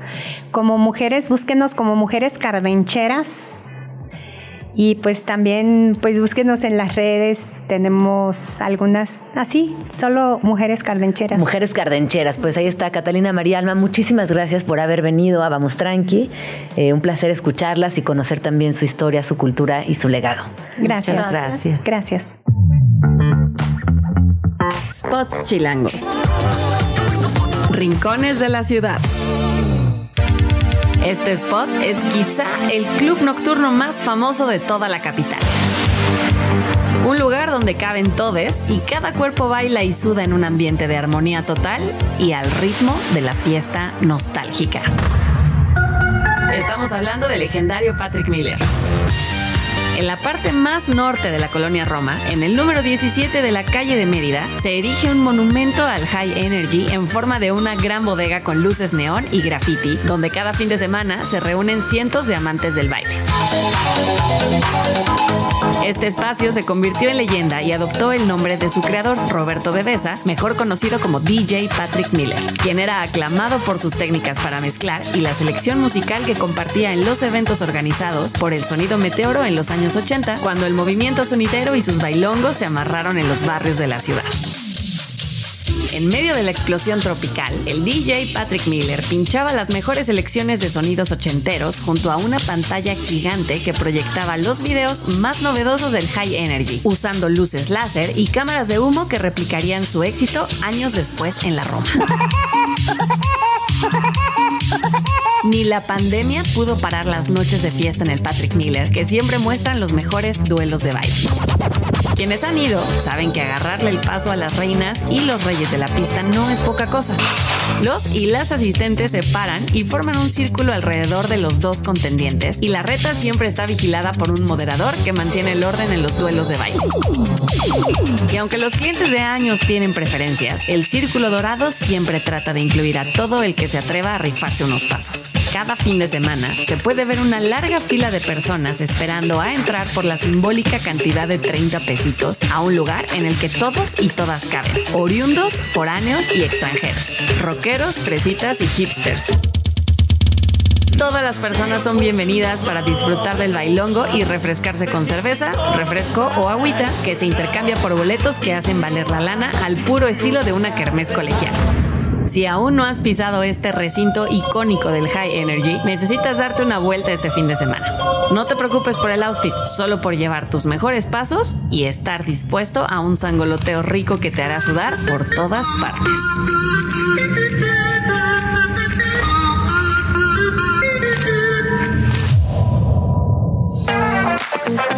como mujeres, búsquenos como mujeres cardencheras y pues también, pues búsquenos en las redes, tenemos algunas así, solo mujeres cardencheras. Mujeres cardencheras, pues ahí está Catalina María Alma, muchísimas gracias por haber venido a Vamos Tranqui, eh, un placer escucharlas y conocer también su historia, su cultura y su legado. Gracias. gracias. Gracias. Spots Chilangos. Rincones de la ciudad. Este spot es quizá el club nocturno más famoso de toda la capital. Un lugar donde caben todes y cada cuerpo baila y suda en un ambiente de armonía total y al ritmo de la fiesta nostálgica. Estamos hablando del legendario Patrick Miller. En la parte más norte de la colonia Roma, en el número 17 de la calle de Mérida, se erige un monumento al High Energy en forma de una gran bodega con luces neón y graffiti, donde cada fin de semana se reúnen cientos de amantes del baile. Este espacio se convirtió en leyenda y adoptó el nombre de su creador, Roberto de Besa, mejor conocido como DJ Patrick Miller, quien era aclamado por sus técnicas para mezclar y la selección musical que compartía en los eventos organizados por el sonido meteoro en los años 80, cuando el movimiento sonitero y sus bailongos se amarraron en los barrios de la ciudad. En medio de la explosión tropical, el DJ Patrick Miller pinchaba las mejores selecciones de sonidos ochenteros junto a una pantalla gigante que proyectaba los videos más novedosos del High Energy, usando luces láser y cámaras de humo que replicarían su éxito años después en la Roma. Ni la pandemia pudo parar las noches de fiesta en el Patrick Miller, que siempre muestran los mejores duelos de baile. Quienes han ido saben que agarrarle el paso a las reinas y los reyes de la pista no es poca cosa. Los y las asistentes se paran y forman un círculo alrededor de los dos contendientes y la reta siempre está vigilada por un moderador que mantiene el orden en los duelos de baile. Y aunque los clientes de años tienen preferencias, el círculo dorado siempre trata de incluir a todo el que se atreva a rifarse unos pasos. Cada fin de semana se puede ver una larga fila de personas esperando a entrar por la simbólica cantidad de 30 pesitos a un lugar en el que todos y todas caben, oriundos, foráneos y extranjeros, rockeros, fresitas y hipsters. Todas las personas son bienvenidas para disfrutar del bailongo y refrescarse con cerveza, refresco o agüita que se intercambia por boletos que hacen valer la lana al puro estilo de una kermés colegial. Si aún no has pisado este recinto icónico del High Energy, necesitas darte una vuelta este fin de semana. No te preocupes por el outfit, solo por llevar tus mejores pasos y estar dispuesto a un sangoloteo rico que te hará sudar por todas partes.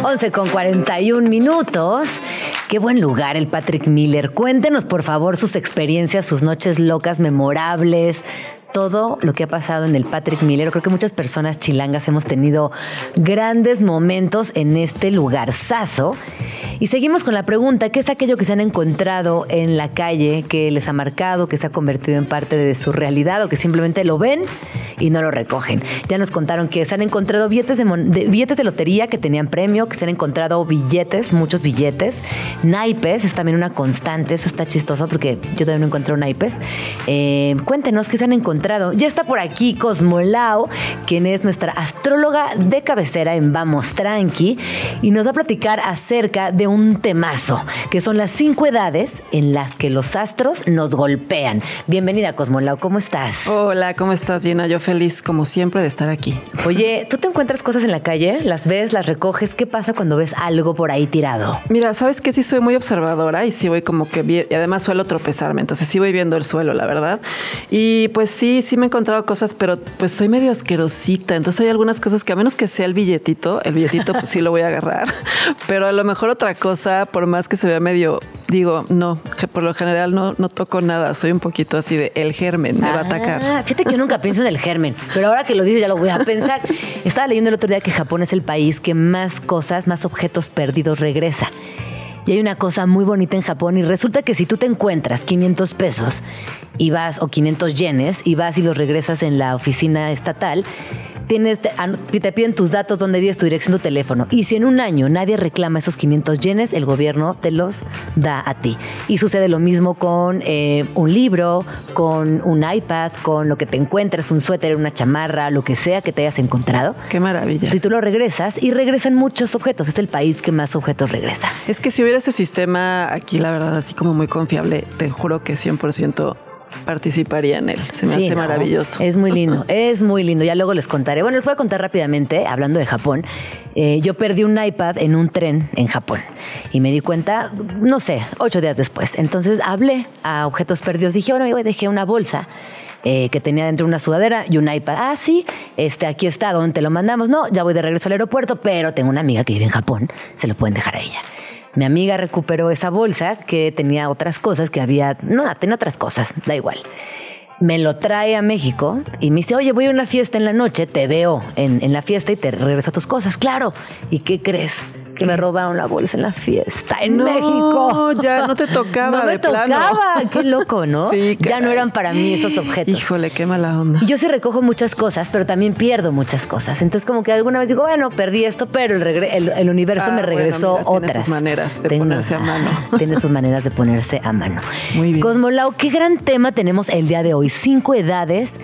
11 con 41 minutos. Qué buen lugar el Patrick Miller. Cuéntenos, por favor, sus experiencias, sus noches locas, memorables, todo lo que ha pasado en el Patrick Miller. Creo que muchas personas chilangas hemos tenido grandes momentos en este lugar saso. Y seguimos con la pregunta, ¿qué es aquello que se han encontrado en la calle, que les ha marcado, que se ha convertido en parte de su realidad o que simplemente lo ven y no lo recogen? Ya nos contaron que se han encontrado billetes de, billetes de lotería que tenían premio, que se han encontrado billetes, muchos billetes, naipes, es también una constante, eso está chistoso porque yo también no encontré naipes. Eh, cuéntenos qué se han encontrado. Ya está por aquí Cosmolao, quien es nuestra astróloga de cabecera en Vamos Tranqui, y nos va a platicar acerca de un temazo, que son las cinco edades en las que los astros nos golpean. Bienvenida, Cosmolao, ¿cómo estás? Hola, ¿cómo estás, Gina? Yo feliz, como siempre, de estar aquí. Oye, ¿tú te encuentras cosas en la calle? ¿Las ves, las recoges? ¿Qué pasa cuando ves algo por ahí tirado? Mira, sabes que sí soy muy observadora y sí voy como que, y además suelo tropezarme, entonces sí voy viendo el suelo, la verdad. Y pues sí, sí me he encontrado cosas, pero pues soy medio asquerosita, entonces hay algunas cosas que a menos que sea el billetito, el billetito pues sí lo voy a agarrar, pero a lo mejor otra cosa, por más que se vea medio, digo, no, por lo general no, no toco nada, soy un poquito así de el germen, me va a atacar. Ah, fíjate que yo nunca pienso en el germen, pero ahora que lo dices ya lo voy a pensar. Estaba leyendo el otro día que Japón es el país que más cosas, más objetos perdidos regresa. Y hay una cosa muy bonita en Japón y resulta que si tú te encuentras 500 pesos y vas, o 500 yenes, y vas y los regresas en la oficina estatal, tienes, te piden tus datos, dónde vives, tu dirección, tu teléfono. Y si en un año nadie reclama esos 500 yenes, el gobierno te los da a ti. Y sucede lo mismo con eh, un libro, con un iPad, con lo que te encuentres, un suéter, una chamarra, lo que sea que te hayas encontrado. Qué maravilla. Si tú lo regresas y regresan muchos objetos, es el país que más objetos regresa. Es que si hubiera ese sistema aquí, la verdad, así como muy confiable, te juro que 100% participaría en él. Se me hace maravilloso. Es muy lindo, es muy lindo. Ya luego les contaré. Bueno, les voy a contar rápidamente, hablando de Japón. Eh, yo perdí un iPad en un tren en Japón y me di cuenta, no sé, ocho días después. Entonces hablé a objetos perdidos. Dije, bueno, yo dejé una bolsa. Eh, que tenía dentro una sudadera y un iPad. Ah, sí, este, aquí está, ¿dónde te lo mandamos? No, ya voy de regreso al aeropuerto, pero tengo una amiga que vive en Japón, se lo pueden dejar a ella. Mi amiga recuperó esa bolsa que tenía otras cosas, que había, no, tenía otras cosas, da igual. Me lo trae a México y me dice, oye, voy a una fiesta en la noche, te veo en, en la fiesta y te regreso tus cosas. Claro. ¿Y qué crees? Que me robaron la bolsa en la fiesta en México. No, ya no te tocaba no me tocaba. Qué loco, ¿no? Sí, ya no eran para mí esos objetos. Híjole, qué mala onda. Yo sí recojo muchas cosas, pero también pierdo muchas cosas. Entonces, como que alguna vez digo, bueno, perdí esto, pero el, el, universo me ah, regresó otras. Tiene sus maneras de ponerse a mano. Tiene sus maneras de ponerse a mano. Muy bien. Cosmolau, qué gran tema tenemos el día de hoy. Cinco edades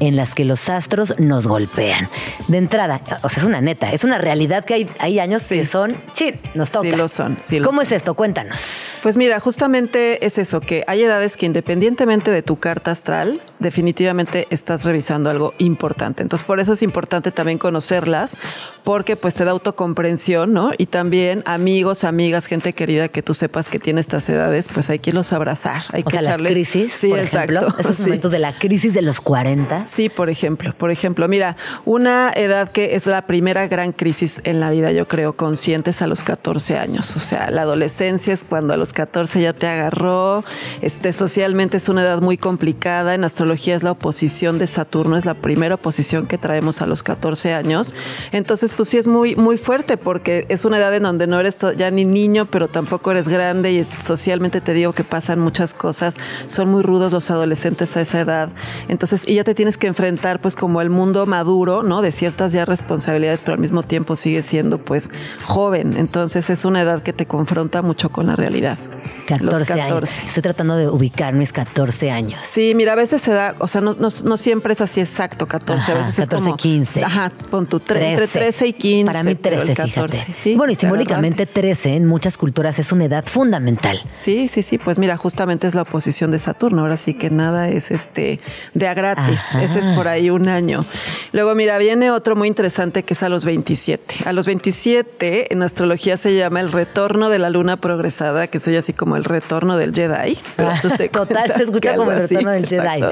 en las que los astros nos golpean. De entrada, o sea, es una neta, es una realidad que hay, hay años que son, chit, nos toca. Sí lo son, sí ¿Cómo es esto? Cuéntanos. Pues mira, justamente es eso, que hay edades que independientemente de tu carta astral, definitivamente estás revisando algo importante. Entonces, por eso es importante también conocerlas, porque pues te da autocomprensión, ¿no? Y también amigos, amigas, gente querida que tú sepas que tiene estas edades, pues hay que irlos abrazar, hay O que sea, las echarles. crisis, sí, por exacto. ejemplo, esos Sí. momentos de la crisis de los 40. Sí, por ejemplo, por ejemplo, mira, una edad que es la primera gran crisis en la vida, yo creo, conscientes a los 14 años. O sea, la adolescencia es cuando a los 14 ya te agarró. Este, socialmente es una edad muy complicada. En astrología es la oposición de Saturno, es la primera oposición que traemos a los 14 años. Entonces, pues sí es muy, muy fuerte porque es una edad en donde no eres ya ni niño, pero tampoco eres grande y es- socialmente te digo que pasan muchas cosas. Son muy rudos los adolescentes a esa edad. Entonces, y ya te tienes que enfrentar pues como el mundo maduro, ¿no? De ciertas ya responsabilidades, pero al mismo tiempo sigues siendo pues joven. Entonces es una edad que te confronta mucho con la realidad. 14, Los años. Estoy tratando de ubicar mis 14 años. Sí, mira, a veces se da, o sea, no, no, no siempre es así exacto, 14, Ajá, a veces 14, es como, 15. Ajá, pon tu tre- entre 13 y 15. Para mí pero 13, el 14, fíjate. ¿sí? bueno, y simbólicamente antes. 13 en muchas culturas es una edad fundamental. Sí, sí, sí, pues mira, justamente es la oposición de Saturno, ahora sí que nada es este de a gratis, Ajá. Ese es por ahí un año. Luego mira, viene otro muy interesante que es a los 27. A los 27 en astrología se llama el retorno de la luna progresada, que soy así como el retorno del Jedi. Ah, total, se escucha como el retorno del Jedi.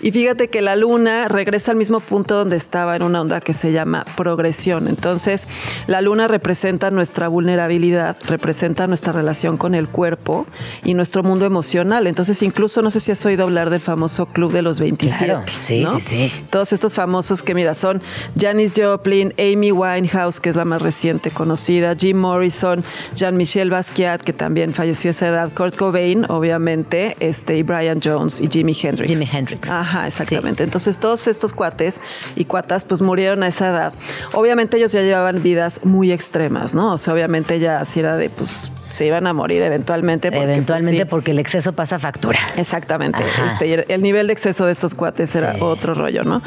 Y fíjate que la luna regresa al mismo punto donde estaba en una onda que se llama progresión. Entonces, la luna representa nuestra vulnerabilidad, representa nuestra relación con el cuerpo y nuestro mundo emocional. Entonces, incluso no sé si has oído hablar del famoso Club de los 27. Claro, sí, ¿no? sí, sí. Todos estos famosos que, mira, son Janis Joplin, Amy Winehouse, que es la más reciente conocida, Jim Morrison, Jean-Michel Basquiat, que también falleció a esa edad, Kurt Cobain, obviamente, este, y Brian Jones y Jimi Hendrix. Jimi Hendrix. Ajá, exactamente. Entonces, todos estos cuates y cuatas, pues murieron a esa edad. Obviamente, ellos ya llevaban vidas muy extremas, ¿no? O sea, obviamente ya así era de, pues, se iban a morir eventualmente. porque, pues, Eventualmente sí. porque el exceso pasa factura. Exactamente. Este, el- el nivel de exceso de estos cuates era Sí. otro rollo, ¿no?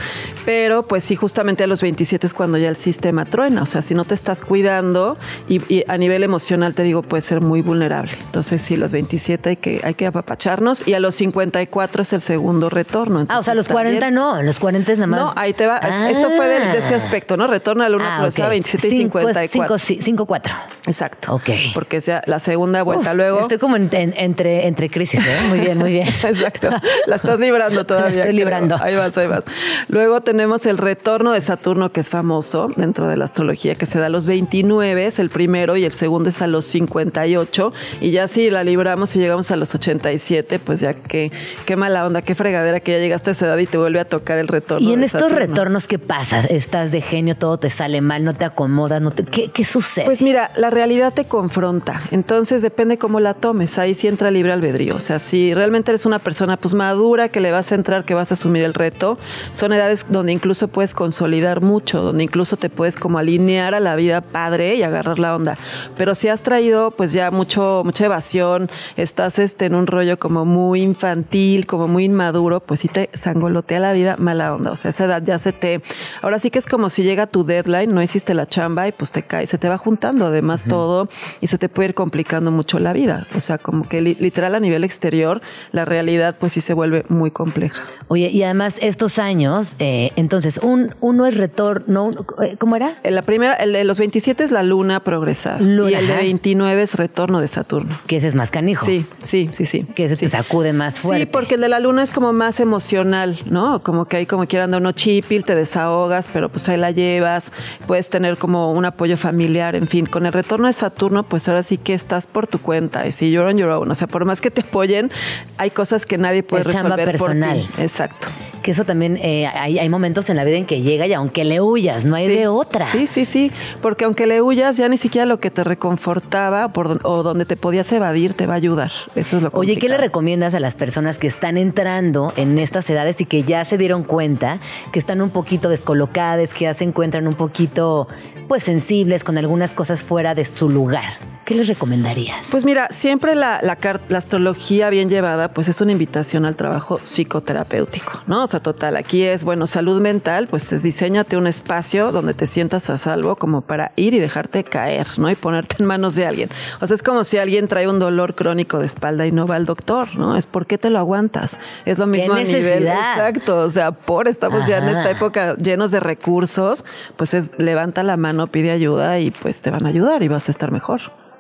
Pero pues sí, justamente a los 27 es cuando ya el sistema truena. O sea, si no te estás cuidando y, y a nivel emocional te digo, puede ser muy vulnerable. Entonces sí, los 27 hay que, hay que apapacharnos y a los 54 es el segundo retorno. Ah, o sea, los 40 también- no, los 40 es nada más. No, ahí te va. Esto fue de, de este Ah. aspecto, ¿no? Retorno a la luna Ah, progresiva ok. 27 y Cinco- 54. cinco- cinco, cuatro. Exacto. Ok. Porque sea la segunda vuelta. Uf, Luego. Estoy como en- en- entre, entre crisis, ¿eh? Muy bien, muy bien. Exacto. La estás librando todavía. La estoy creo. librando. Ahí vas, ahí vas. Luego tenemos el retorno de Saturno, que es famoso dentro de la astrología, que se da a los 29, es el primero, y el segundo es a los 58. Y ya si la libramos y llegamos a los 87, pues ya que qué mala onda, qué fregadera que ya llegaste a esa edad y te vuelve a tocar el retorno. Y en de estos Saturno. retornos, ¿qué pasa? Estás de genio, todo te sale mal, no te acomodas, no te... ¿Qué, qué sucede? Pues mira, la realidad te confronta, entonces depende cómo la tomes, ahí sí entra libre albedrío, o sea, si realmente eres una persona pues madura, que le vas a entrar, que vas a asumir el reto, son edades donde incluso puedes consolidar mucho, donde incluso te puedes como alinear a la vida padre y agarrar la onda, pero si has traído pues ya mucho, mucha evasión, estás este, en un rollo como muy infantil, como muy inmaduro, pues sí te sangolotea la vida mala onda, o sea, esa edad ya se te, ahora sí que es como si llega tu deadline, no hiciste la chamba y pues te cae, se te va juntando además todo y se te puede ir complicando mucho la vida. O sea, como que li- literal a nivel exterior, la realidad pues sí se vuelve muy compleja. Oye, y además estos años, eh, entonces, un, uno es retorno, eh, ¿cómo era? En La primera, el de los 27 es la luna progresada Luna, y el de ajá. 29 es retorno de Saturno. Que ese es más canijo. Sí, sí, sí, sí. Que ese sí. te sacude más fuerte. Sí, porque el de la luna es como más emocional, ¿no? Como que ahí como quiera anda uno chipil, te desahogas, pero pues ahí la llevas, puedes tener como un apoyo familiar, en fin. Con el retorno de Saturno, pues ahora sí que estás por tu cuenta, y si you're on your own, o sea, por más que te apoyen, hay cosas que nadie puede Es chamba resolver por personal. ti. Exacto. Que eso también, eh, hay, hay momentos en la vida en que llega y aunque le huyas, no hay Sí. de otra. Sí, sí, sí. Porque aunque le huyas, ya ni siquiera lo que te reconfortaba por o donde te podías evadir te va a ayudar. Eso es lo Oye, ¿qué le recomiendas a las personas que están entrando en estas edades y que ya se dieron cuenta que están un poquito descolocadas, que ya se encuentran un poquito pues sensibles, con algunas cosas fuera de su lugar. ¿Qué les recomendarías? Pues mira, siempre la, la, la, astrología bien llevada, pues es una invitación al trabajo psicoterapéutico, ¿no? O sea, total, aquí es, bueno, salud mental, pues es diseñate un espacio donde te sientas a salvo como para ir y dejarte caer, ¿no? Y ponerte en manos de alguien. O sea, es como si alguien trae un dolor crónico de espalda y no va al doctor, ¿no? Es por qué te lo aguantas. Es lo mismo a nivel. Exacto. O sea, por estamos ya en esta época llenos de recursos, pues es levanta la mano, pide ayuda y pues te van a ayudar y vas a estar mejor.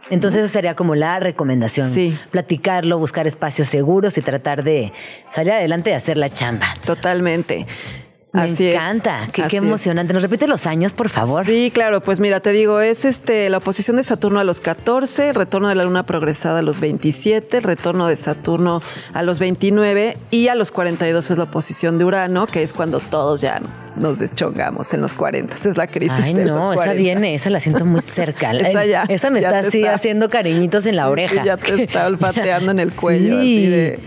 Entonces esa sería como la recomendación. Sí. Platicarlo, buscar espacios seguros y tratar de salir adelante y hacer la chamba. Totalmente. Me encanta, qué, qué, emocionante. ¿Nos repite los años, por favor? Sí, claro, pues mira, te digo, es este la oposición de Saturno a los 14, el retorno de la luna progresada a los 27, el retorno de Saturno a los 29 y a los 42 es la oposición de Urano, que es cuando todos ya nos deschongamos en los 40. Esa es la crisis. Ay, no, esa viene, esa la siento muy cerca. esa ya. Esa me está así haciendo cariñitos en la oreja. ya te está olfateando en el cuello, sí. así de.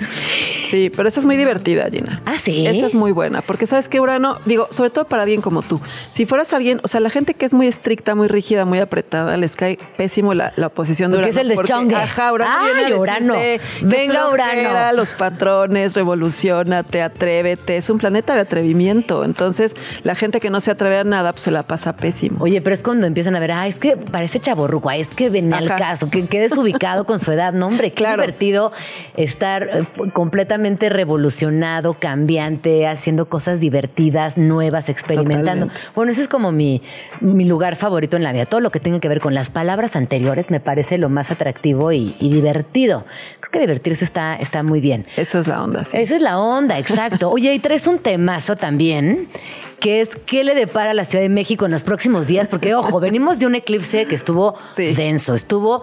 Sí, pero esa es muy divertida, Gina. Ah, sí. Esa es muy buena, porque sabes que Urano, digo, sobre todo para alguien como tú, si fueras alguien, o sea, la gente que es muy estricta, muy rígida, muy apretada, les cae pésimo la, la oposición de porque Urano. es el deschongue. Ajá, Urano Ay, viene a Urano. Venga, Urano. Los patrones, revolucionate, atrévete. Es un planeta de atrevimiento. Entonces, la gente que no se atreve a nada, pues se la pasa pésimo. Oye, pero es cuando empiezan a ver, ah, es que parece chaborruco, ah, es que venía al caso, que quede desubicado con su edad. No, hombre, qué Claro. divertido estar eh, completamente revolucionado, cambiante, haciendo cosas divertidas, nuevas, experimentando. Totalmente. Bueno, ese es como mi, mi lugar favorito en la vida. Todo lo que tenga que ver con las palabras anteriores me parece lo más atractivo y, y divertido. Creo que divertirse está, está muy bien. Esa es la onda, sí. Esa es la onda, exacto. Oye, y traes un temazo también, que es qué le depara a la Ciudad de México en los próximos días, porque ojo, venimos de un eclipse que estuvo Sí. denso, estuvo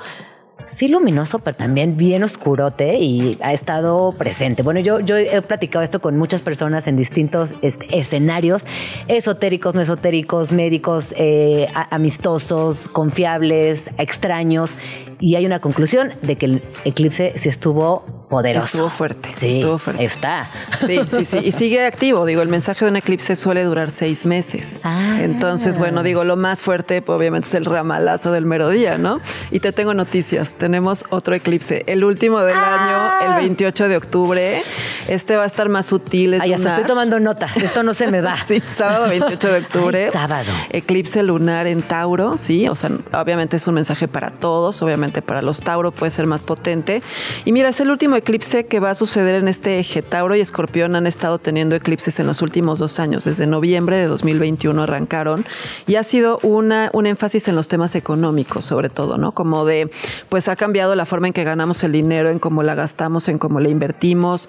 sí luminoso, pero también bien oscurote y ha estado presente. Bueno, yo, yo he platicado esto con muchas personas en distintos este, escenarios, esotéricos, no esotéricos, médicos, eh, amistosos, confiables, extraños, y hay una conclusión de que el eclipse sí estuvo poderoso. Estuvo fuerte, Sí, estuvo fuerte. está. Sí, sí, sí. Y sigue activo. Digo, el mensaje de un eclipse suele durar seis meses. Ah. Entonces, bueno, digo, lo más fuerte, pues, obviamente, es el ramalazo del merodía, ¿no? Y te tengo noticias. Tenemos otro eclipse, el último del Ah. año, el 28 de octubre. Este va a estar más sutil. Es Ay, hasta estoy tomando notas. Esto no se me va. Sí, sábado 28 de octubre. Ay, sábado. Eclipse lunar en Tauro, sí, o sea, obviamente es un mensaje para todos, obviamente para los Tauro puede ser más potente. Y mira, es el último eclipse que va a suceder en este eje. Tauro y Escorpión han estado teniendo eclipses en los últimos dos años, desde noviembre de 2021 arrancaron, y ha sido una, un énfasis en los temas económicos, sobre todo, ¿no? Como de, pues ha cambiado la forma en que ganamos el dinero, en cómo la gastamos, en cómo le invertimos.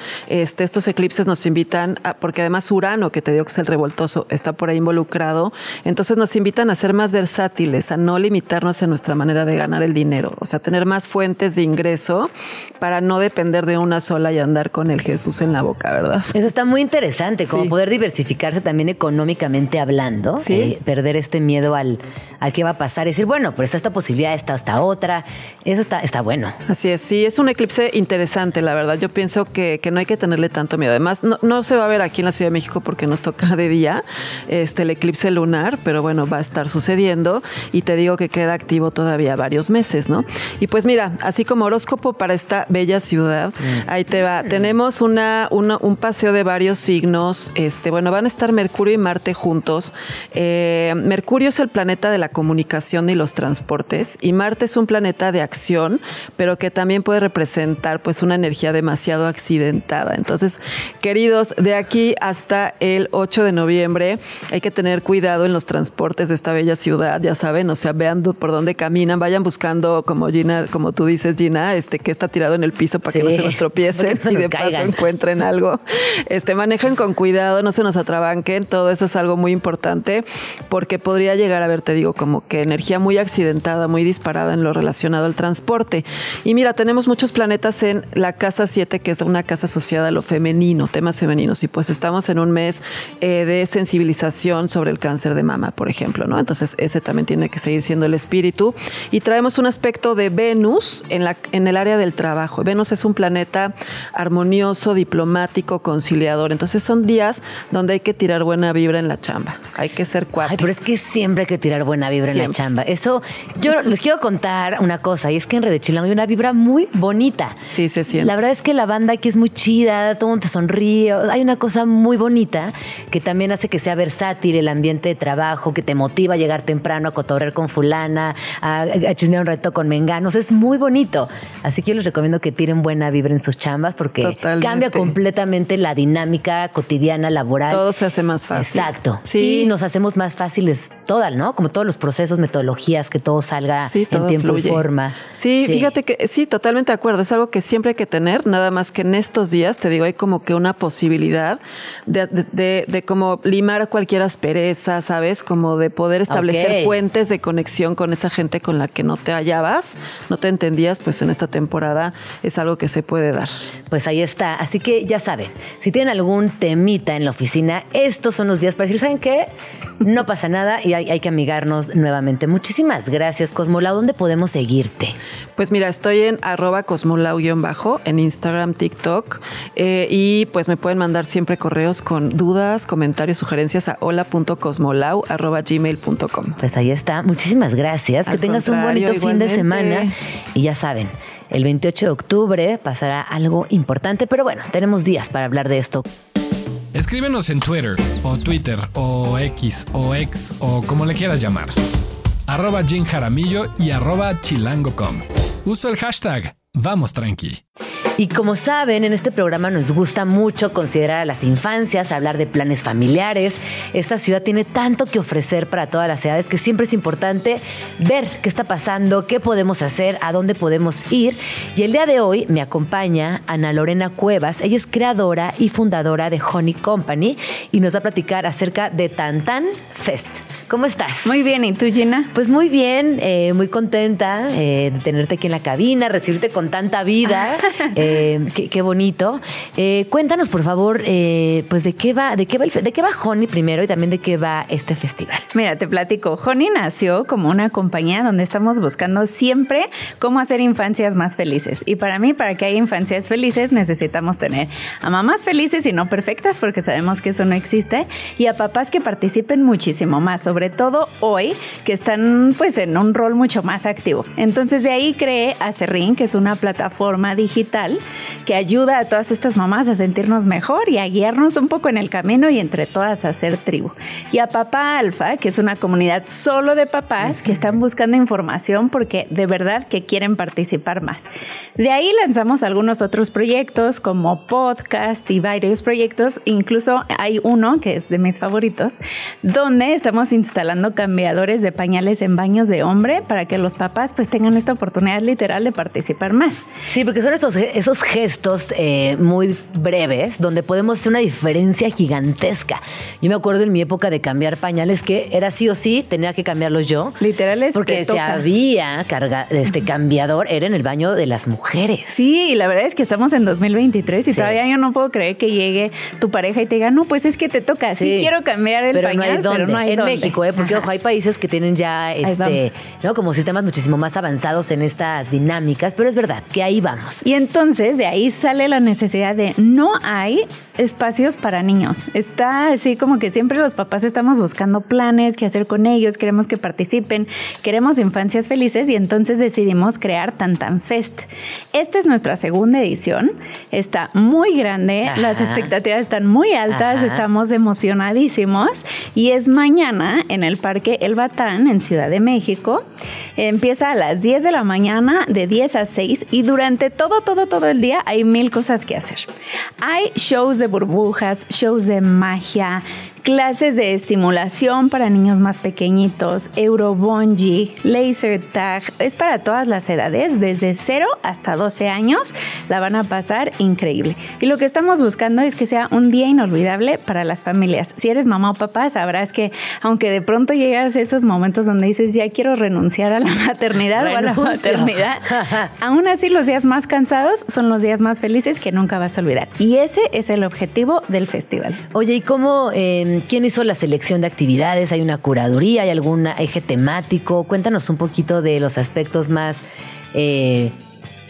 Este, estos eclipses nos invitan, a, porque además Urano, que te digo que es el revoltoso, está por ahí involucrado, entonces nos invitan a ser más versátiles, a no limitarnos en nuestra manera de ganar el dinero, o sea, tener más fuentes de ingreso para no depender de una sola y andar con el Jesús en la boca, ¿verdad? Eso está muy interesante, como Sí. poder diversificarse también económicamente hablando, Sí. eh, perder este miedo al, al qué va a pasar y decir, bueno, pues está esta posibilidad, está esta otra, eso está, está bueno. Así es, sí, es un eclipse interesante, la verdad. Yo pienso que, que no hay que tenerle tanto miedo. Además, no, no se va a ver aquí en la Ciudad de México porque nos toca de día este, el eclipse lunar, pero bueno, va a estar sucediendo y te digo que queda activo todavía varios meses, ¿no? Y pues mira, así como horóscopo para esta bella ciudad, ahí te va. Tenemos una, una- un paseo de varios signos. Este, bueno, van a estar Mercurio y Marte juntos. Eh, Mercurio es el planeta de la comunicación y los transportes y Marte es un planeta de acción, pero que también puede representar pues una energía demasiado accidentada. Entonces, queridos, de aquí hasta el 8 de noviembre hay que tener cuidado en los transportes de esta bella ciudad, ya saben, o sea, vean por dónde caminan, vayan buscando como Gina, como tú dices, Gina, este que está tirado en el piso para que no se nos tropiecen no y de paso encuentren algo. Este, manejen con cuidado, no se nos atrabanquen, todo eso es algo muy importante porque podría llegar a ver, te digo, como que energía muy accidentada, muy disparada en lo relacionado al transporte. Y mira, tenemos muchos planetas en la casa 7, que es una casa asociada a lo femenino, temas femeninos, y pues estamos en un mes eh, de sensibilización sobre el cáncer de mama, por ejemplo, ¿no? Entonces ese también tiene que seguir siendo el espíritu. Y traemos un aspecto de Venus en, la, en el área del trabajo. Venus es un planeta armonioso, diplomático, conciliador. Entonces son días donde hay que tirar buena vibra en la chamba. Hay que ser cuates. Ay, pero es que siempre hay que tirar buena vibra en la chamba. Eso, yo les quiero contar una cosa, y es que en Red de Chilango hay una vibra muy bonita. Sí, se siente. La verdad es que la banda aquí es muy chida, todo el mundo te sonríe. Hay una cosa muy bonita que también hace que sea versátil el ambiente de trabajo, que te motiva a llegar temprano, a cotorrear con fulana, a, a chismear un reto con menganos. Es muy bonito. Así que yo les recomiendo que tiren buena vibra en sus chambas porque Totalmente. cambia completamente la dinámica cotidiana, laboral. Todo se hace más fácil. Exacto. Sí. Y nos hacemos más fáciles todas, ¿no? Como todos los procesos, metodologías, que todo salga Sí, en todo tiempo fluye. y forma. Sí, fíjate que sí, totalmente de acuerdo. Es algo que siempre hay que tener, nada más que en estos días, te digo, hay como que una posibilidad de, de, de- de como limar cualquier aspereza, ¿sabes? Como de poder establecer puentes de conexión con esa gente con la que no te hallabas, no te entendías, pues en esta temporada es algo que se puede dar. Pues ahí está. Así que ya saben, si tienen algún temita en la oficina, estos son los días para decir, ¿saben qué? No pasa nada y hay, hay que amigarnos nuevamente. Muchísimas gracias, Cosmolau. ¿Dónde podemos seguirte? Pues mira, estoy en arroba cosmolau-bajo en Instagram, TikTok eh, y pues me pueden mandar siempre correos con dudas, comentarios, sugerencias a hola.cosmolau arroba gmail.com. Pues ahí está. Muchísimas gracias. Al que tengas un bonito fin de semana. Y ya saben, el 28 de octubre pasará algo importante, pero bueno, tenemos días para hablar de esto. Escríbenos en Twitter o Twitter o X o X o como le quieras llamar. Arroba Jim Jaramillo y arroba chilango.com. Uso el hashtag Vamos Tranqui. Y como saben, en este programa nos gusta mucho considerar a las infancias, hablar de planes familiares. Esta ciudad tiene tanto que ofrecer para todas las edades que siempre es importante ver qué está pasando, qué podemos hacer, a dónde podemos ir. Y el día de hoy me acompaña Ana Lorena Cuevas. Ella es creadora y fundadora de Honey Company y nos va a platicar acerca de Tantan Fest. ¿Cómo estás? Muy bien, ¿y tú, Gina? Pues muy bien, eh, muy contenta eh, de tenerte aquí en la cabina, recibirte con tanta vida. Eh, qué, qué bonito. Cuéntanos, por favor, pues de qué va, de qué va el de qué va Honey primero y también de qué va este festival. Mira, te platico. Honey nació como una compañía donde estamos buscando siempre cómo hacer infancias más felices. Y para mí, para que haya infancias felices, necesitamos tener a mamás felices y no perfectas, porque sabemos que eso no existe, y a papás que participen muchísimo más, sobre todo hoy, que están pues en un rol mucho más activo. Entonces de ahí creé Acerrín, que es una plataforma digital que ayuda a todas estas mamás a sentirnos mejor y a guiarnos un poco en el camino y entre todas a hacer tribu. Y a Papá Alfa, que es una comunidad solo de papás que están buscando información porque de verdad que quieren participar más. De ahí lanzamos algunos otros proyectos como podcast y varios proyectos, incluso hay uno que es de mis favoritos, donde estamos instalando cambiadores de pañales en baños de hombre para que los papás pues tengan esta oportunidad literal de participar más. Sí, porque son esos, esos gestos eh, muy breves donde podemos hacer una diferencia gigantesca. Yo me acuerdo en mi época de cambiar pañales que era sí o sí, tenía que cambiarlos yo. Literal es Porque te si había carga, este cambiador, era en el baño de las mujeres. Sí, y la verdad es que estamos en 2023 y Sí. todavía yo no puedo creer que llegue tu pareja y te diga, no, pues es que te toca, sí, quiero cambiar el pero pañal, no hay dónde. pero no hay en dónde. México, ¿eh? porque ojo, hay países que tienen ya este, ¿no? como sistemas muchísimo más avanzados en estas dinámicas, pero es verdad que ahí vamos. Y entonces de ahí sale la necesidad de no hay espacios para niños. Está así como que siempre los papás estamos buscando planes, qué hacer con ellos, queremos que participen, queremos infancias felices y entonces decidimos crear Tantan Fest. Esta es nuestra segunda edición, está muy grande, Ajá. las expectativas están muy altas, Ajá. estamos emocionadísimos y es mañana en el Parque El Batán en Ciudad de México. Empieza a las 10 de la mañana, de 10 a 6 y durante todo, todo, todo el día hay mil cosas que hacer. Hay shows de burbujas, shows de magia, clases de estimulación para niños más pequeñitos, Eurobungee, laser tag, es para todas las edades, desde 0 hasta 12 años, la van a pasar increíble. Y lo que estamos buscando es que sea un día inolvidable para las familias. Si eres mamá o papá, sabrás que aunque de pronto llegas a esos momentos donde dices, ya quiero renunciar a la maternidad o a la maternidad, aún así los días más cansados son los días más felices que nunca vas a olvidar. Y ese es el objetivo del festival. Oye, ¿y cómo, eh, quién hizo la selección de actividades? ¿Hay una curaduría? ¿Hay algún eje temático? Cuéntanos un poquito de los aspectos más eh,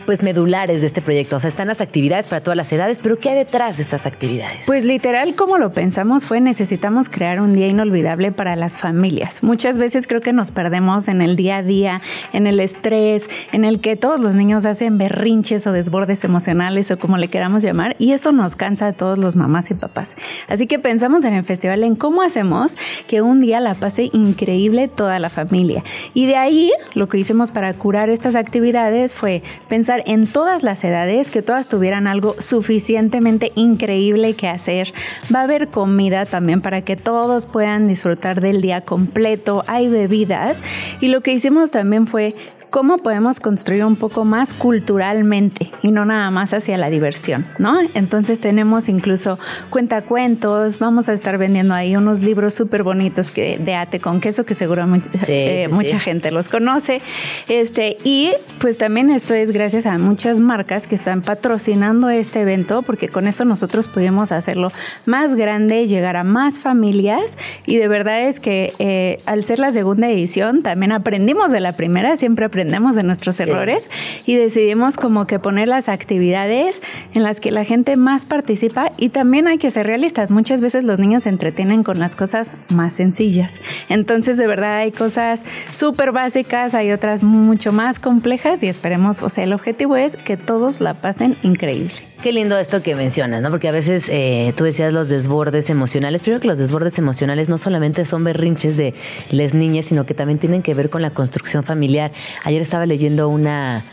pues medulares de este proyecto. O sea, están las actividades para todas las edades, pero ¿qué hay detrás de estas actividades? Pues literal, como lo pensamos, fue necesitamos crear un día inolvidable para las familias. Muchas veces creo que nos perdemos en el día a día, en el estrés, en el que todos los niños hacen berrinches o desbordes emocionales o como le queramos llamar, y eso nos cansa a todos los mamás y papás. Así que pensamos en el festival en cómo hacemos que un día la pase increíble toda la familia. Y de ahí lo que hicimos para curar estas actividades fue pensar en todas las edades, que todas tuvieran algo suficientemente increíble que hacer. Va a haber comida también para que todos puedan disfrutar del día completo. Hay bebidas. Y lo que hicimos también fue cómo podemos construir un poco más culturalmente y no nada más hacia la diversión, ¿no? Entonces tenemos incluso cuentacuentos, vamos a estar vendiendo ahí unos libros súper bonitos que, de ate con queso que seguramente eh, sí, mucha sí. gente los conoce. Este, y pues también esto es gracias a muchas marcas que están patrocinando este evento porque con eso nosotros pudimos hacerlo más grande, llegar a más familias y de verdad es que eh, al ser la segunda edición también aprendimos de la primera, siempre aprendemos de nuestros errores y decidimos como que poner las actividades en las que la gente más participa y también hay que ser realistas. Muchas veces los niños se entretienen con las cosas más sencillas. Entonces de verdad hay cosas súper básicas, hay otras mucho más complejas y esperemos, o sea, el objetivo es que todos la pasen increíble. Qué lindo esto que mencionas, ¿no? Porque a veces eh, tú decías los desbordes emocionales. Primero que los desbordes emocionales no solamente son berrinches de les niñas, sino que también tienen que ver con la construcción familiar. Ayer estaba leyendo una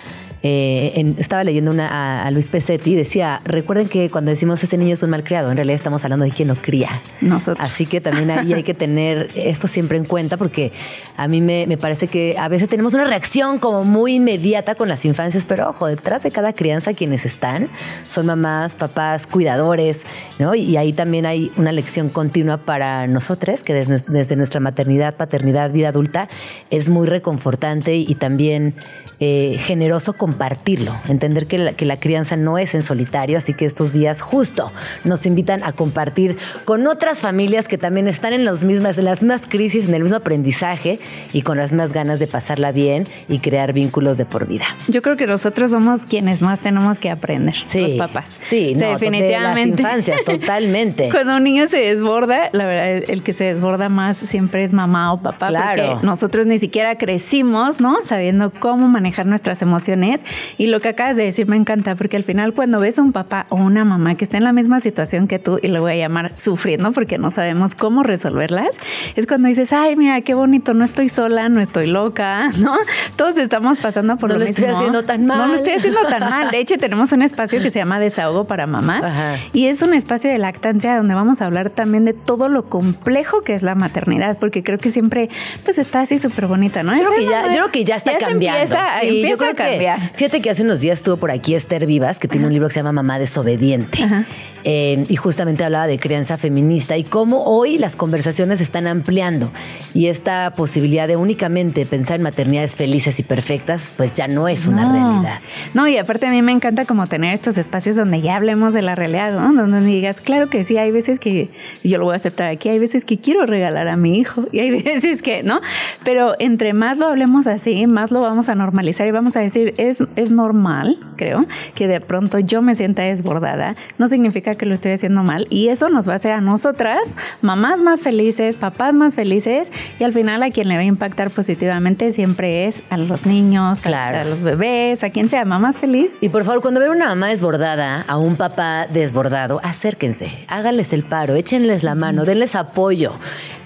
eh, en- estaba leyendo una, a, a Luis Pesetti y decía, recuerden que cuando decimos ese niño es un malcriado, en realidad estamos hablando de quien lo cría. Nosotros. Así que también ahí hay que tener esto siempre en cuenta porque a mí me, me parece que a veces tenemos una reacción como muy inmediata con las infancias, pero ojo, detrás de cada crianza quienes están son mamás, papás, cuidadores, ¿no? Y ahí también hay una lección continua para nosotros que desde, desde nuestra maternidad, paternidad, vida adulta es muy reconfortante y también eh, generoso compartirlo, entender que la, que la crianza no es en solitario, así que estos días justo nos invitan a compartir con otras familias que también están en, los mismas, en las mismas crisis, en el mismo aprendizaje y con las mismas ganas de pasarla bien y crear vínculos de por vida. Yo creo que nosotros somos quienes más tenemos que aprender, Sí, los papás. Sí, O sea, no, definitivamente. De las infancias, totalmente. Cuando un niño se desborda, la verdad, el que se desborda más siempre es mamá o papá, Claro. porque nosotros ni siquiera crecimos, ¿no? Sabiendo cómo manejar nuestras emociones. Y lo que acabas de decir me encanta, porque al final cuando ves un papá o una mamá que está en la misma situación que tú, y lo voy a llamar sufriendo porque no sabemos cómo resolverlas, es cuando dices, ay, mira, qué bonito, no estoy sola, no estoy loca, ¿no? Todos estamos pasando por No lo, lo estoy mismo. haciendo tan No mal. lo estoy haciendo tan mal. De hecho, tenemos un espacio que se llama Desahogo para Mamás. Ajá. Y es un espacio de lactancia donde vamos a hablar también de todo lo complejo que es la maternidad, porque creo que siempre pues está así súper bonita, ¿no? Yo creo, que ya, mamá yo creo que ya está se cambiando. Empieza, Sí, empieza a que- cambiar. fíjate que hace unos días estuvo por aquí Esther Vivas, que tiene un libro que se llama Mamá Desobediente. Ajá. Eh, y justamente hablaba de crianza feminista y cómo hoy las conversaciones se están ampliando. Y esta posibilidad de únicamente pensar en maternidades felices y perfectas, pues ya no es una No. realidad. No, y aparte a mí me encanta como tener estos espacios donde ya hablemos de la realidad, ¿no? Donde me digas, claro que sí, hay veces que, yo lo voy a aceptar aquí, hay veces que quiero regalar a mi hijo y hay veces que, ¿no? Pero entre más lo hablemos así, más lo vamos a normalizar y vamos a decir, es, es normal, creo, que de pronto yo me sienta desbordada, no significa que lo estoy haciendo mal y eso nos va a hacer a nosotras mamás más felices, papás más felices y al final a quien le va a impactar positivamente siempre es a los niños, a- Claro. a los bebés, a quien sea, mamás feliz. Y por favor, cuando vean una mamá desbordada, a un papá desbordado, acérquense, háganles el paro, échenles la mano, denles apoyo,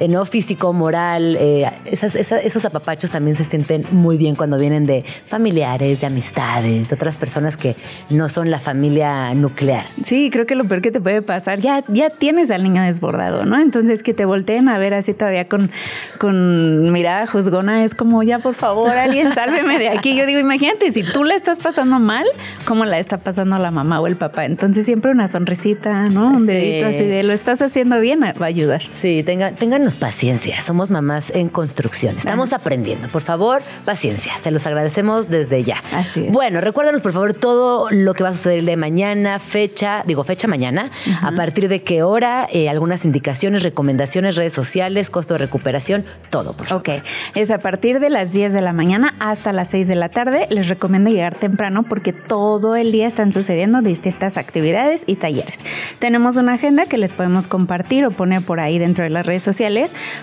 no físico, moral. eh, esas- esa- esos apapachos también se sienten muy bien cuando vienen de familiares, de amistades, de otras personas que no son la familia nuclear. Sí, creo que lo peor que te puede pasar, ya, ya tienes al niño desbordado, ¿no? Entonces que te volteen a ver así todavía con, con mirada juzgona es como, ya por favor, alguien sálveme de aquí. Yo digo, imagínate, si tú la estás pasando mal, ¿cómo la está pasando la mamá o el papá? Entonces siempre una sonrisita, ¿no? Un Sí. dedito así de, lo estás haciendo bien, va a ayudar. Sí, tengan, tengan paciencia. Somos mamás en construcción. Estamos aprendiendo. Por favor, paciencia. Se los agradecemos desde ya. Así es. Bueno, recuérdanos, por favor, todo lo que va a suceder el de mañana, fecha, digo fecha mañana, a partir de qué hora, eh, algunas indicaciones, recomendaciones, redes sociales, costo de recuperación, todo, por favor. Ok, es a partir de las 10 de la mañana hasta las 6 de la tarde. Les recomiendo llegar temprano porque todo el día están sucediendo distintas actividades y talleres. Tenemos una agenda que les podemos compartir o poner por ahí dentro de las redes sociales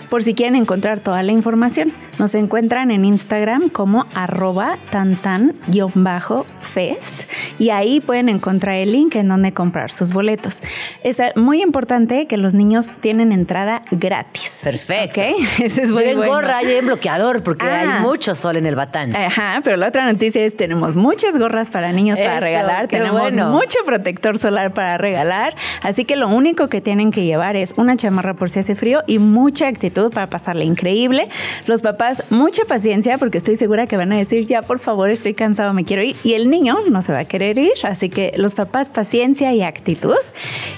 por si quieren encontrar toda la información. Nos encuentran en Instagram como arroba tantan-fest y ahí pueden encontrar el link en donde comprar sus boletos. Es muy importante que los niños tienen entrada gratis. Perfecto. Ok, ese es muy Lleven bueno. gorra, lleven bloqueador, porque Ah. hay mucho sol en el batán. Ajá, pero la otra noticia es tenemos muchas gorras para niños para Eso, regalar, qué tenemos bueno. mucho protector solar para regalar, así que lo único que tienen que llevar es una chamarra por si hace frío y mucha actitud para pasarle increíble. Los papás, mucha paciencia porque estoy segura que van a decir, ya por favor, estoy cansado, me quiero ir. Y el niño no se va a querer ir, así que los papás, paciencia y actitud.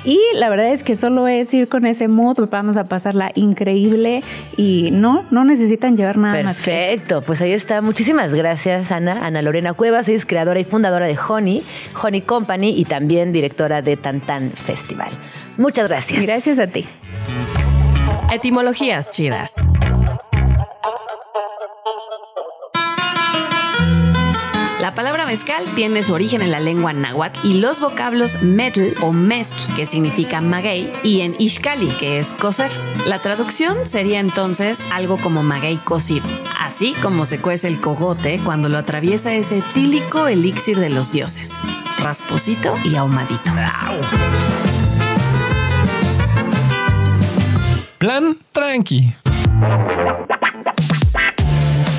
Y la verdad es que solo es ir con ese mood, vamos a pasarla increíble y no, no necesitan llevar nada más. que eso. Perfecto, pues ahí está. Muchísimas gracias, Ana. Ana Lorena Cuevas, es creadora y fundadora de Honey, Honey Company y también directora de Tantan Festival. Muchas gracias. Gracias a ti. Etimologías chidas. La palabra mezcal tiene su origen en la lengua náhuatl y los vocablos metl o mezcl, que significa maguey, y en ishkali, que es cocer. La traducción sería entonces algo como maguey cocido, así como se cuece el cogote cuando lo atraviesa ese etílico elixir de los dioses, rasposito y ahumadito. Plan tranqui.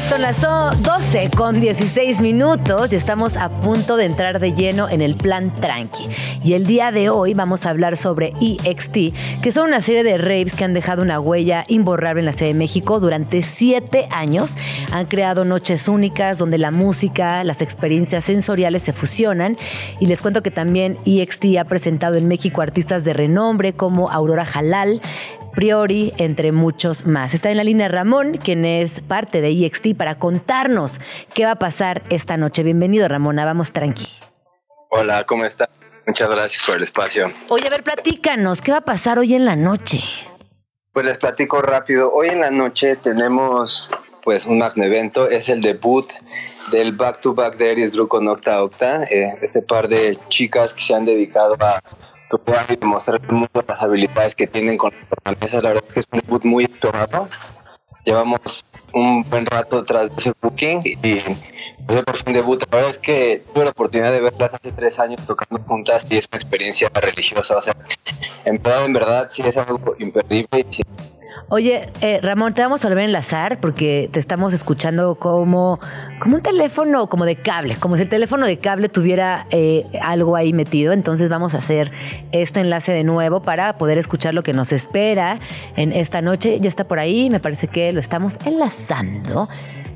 Son las oh, 12 con 16 minutos y estamos a punto de entrar de lleno en el plan Tranqui. Y el día de hoy vamos a hablar sobre EXT, que son una serie de raves que han dejado una huella imborrable en la Ciudad de México durante siete años. Han creado noches únicas donde la música, las experiencias sensoriales se fusionan. Y les cuento que también EXT ha presentado en México artistas de renombre como Aurora Halal, Priori, entre muchos más. Está en la línea Ramón, quien es parte de EXT, para contarnos qué va a pasar esta noche. Bienvenido, Ramona. Vamos tranqui. Hola, ¿cómo está? Muchas gracias por el espacio. Oye, a ver, platícanos, ¿qué va a pasar hoy en la noche? Pues les platico rápido. Hoy en la noche tenemos pues un magno evento. Es el debut del Back to Back de Aries Drew con Octa Octa. Eh, este par de chicas que se han dedicado a tocar y demostrar al mundo las habilidades que tienen con la mesa. La verdad es que es un debut muy esperado. Llevamos un buen rato tras de ese booking y pues, por fin debut. La verdad es que tuve la oportunidad de verlas hace tres años tocando juntas y es una experiencia religiosa. O sea, en verdad, en verdad, sí es algo imperdible. y sí Oye, eh, Ramón, te vamos a volver a enlazar porque te estamos escuchando como, como un teléfono como de cable, como si el teléfono de cable tuviera eh, algo ahí metido. Entonces vamos a hacer este enlace de nuevo para poder escuchar lo que nos espera en esta noche. Ya está por ahí, me parece que lo estamos enlazando.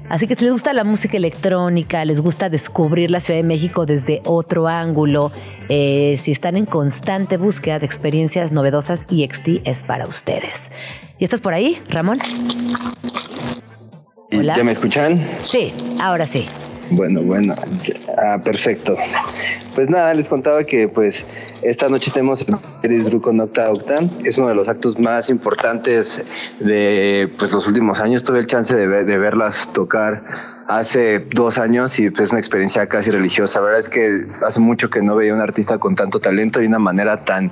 Así que si les gusta la música electrónica, les gusta descubrir la Ciudad de México desde otro ángulo, eh, si están en constante búsqueda de experiencias novedosas, EXT es para ustedes. ¿Y estás por ahí, Ramón? ¿Y Hola. ¿Ya me escuchan? Sí, ahora sí. Bueno, bueno. Ah, perfecto. Pues nada, les contaba que pues esta noche tenemos el Aries Drew con Octa Octa. Es uno de los actos más importantes de pues los últimos años. Tuve el chance de, ver- de verlas tocar hace dos años y pues una experiencia casi religiosa. La verdad es que hace mucho que no veía un artista con tanto talento y una manera tan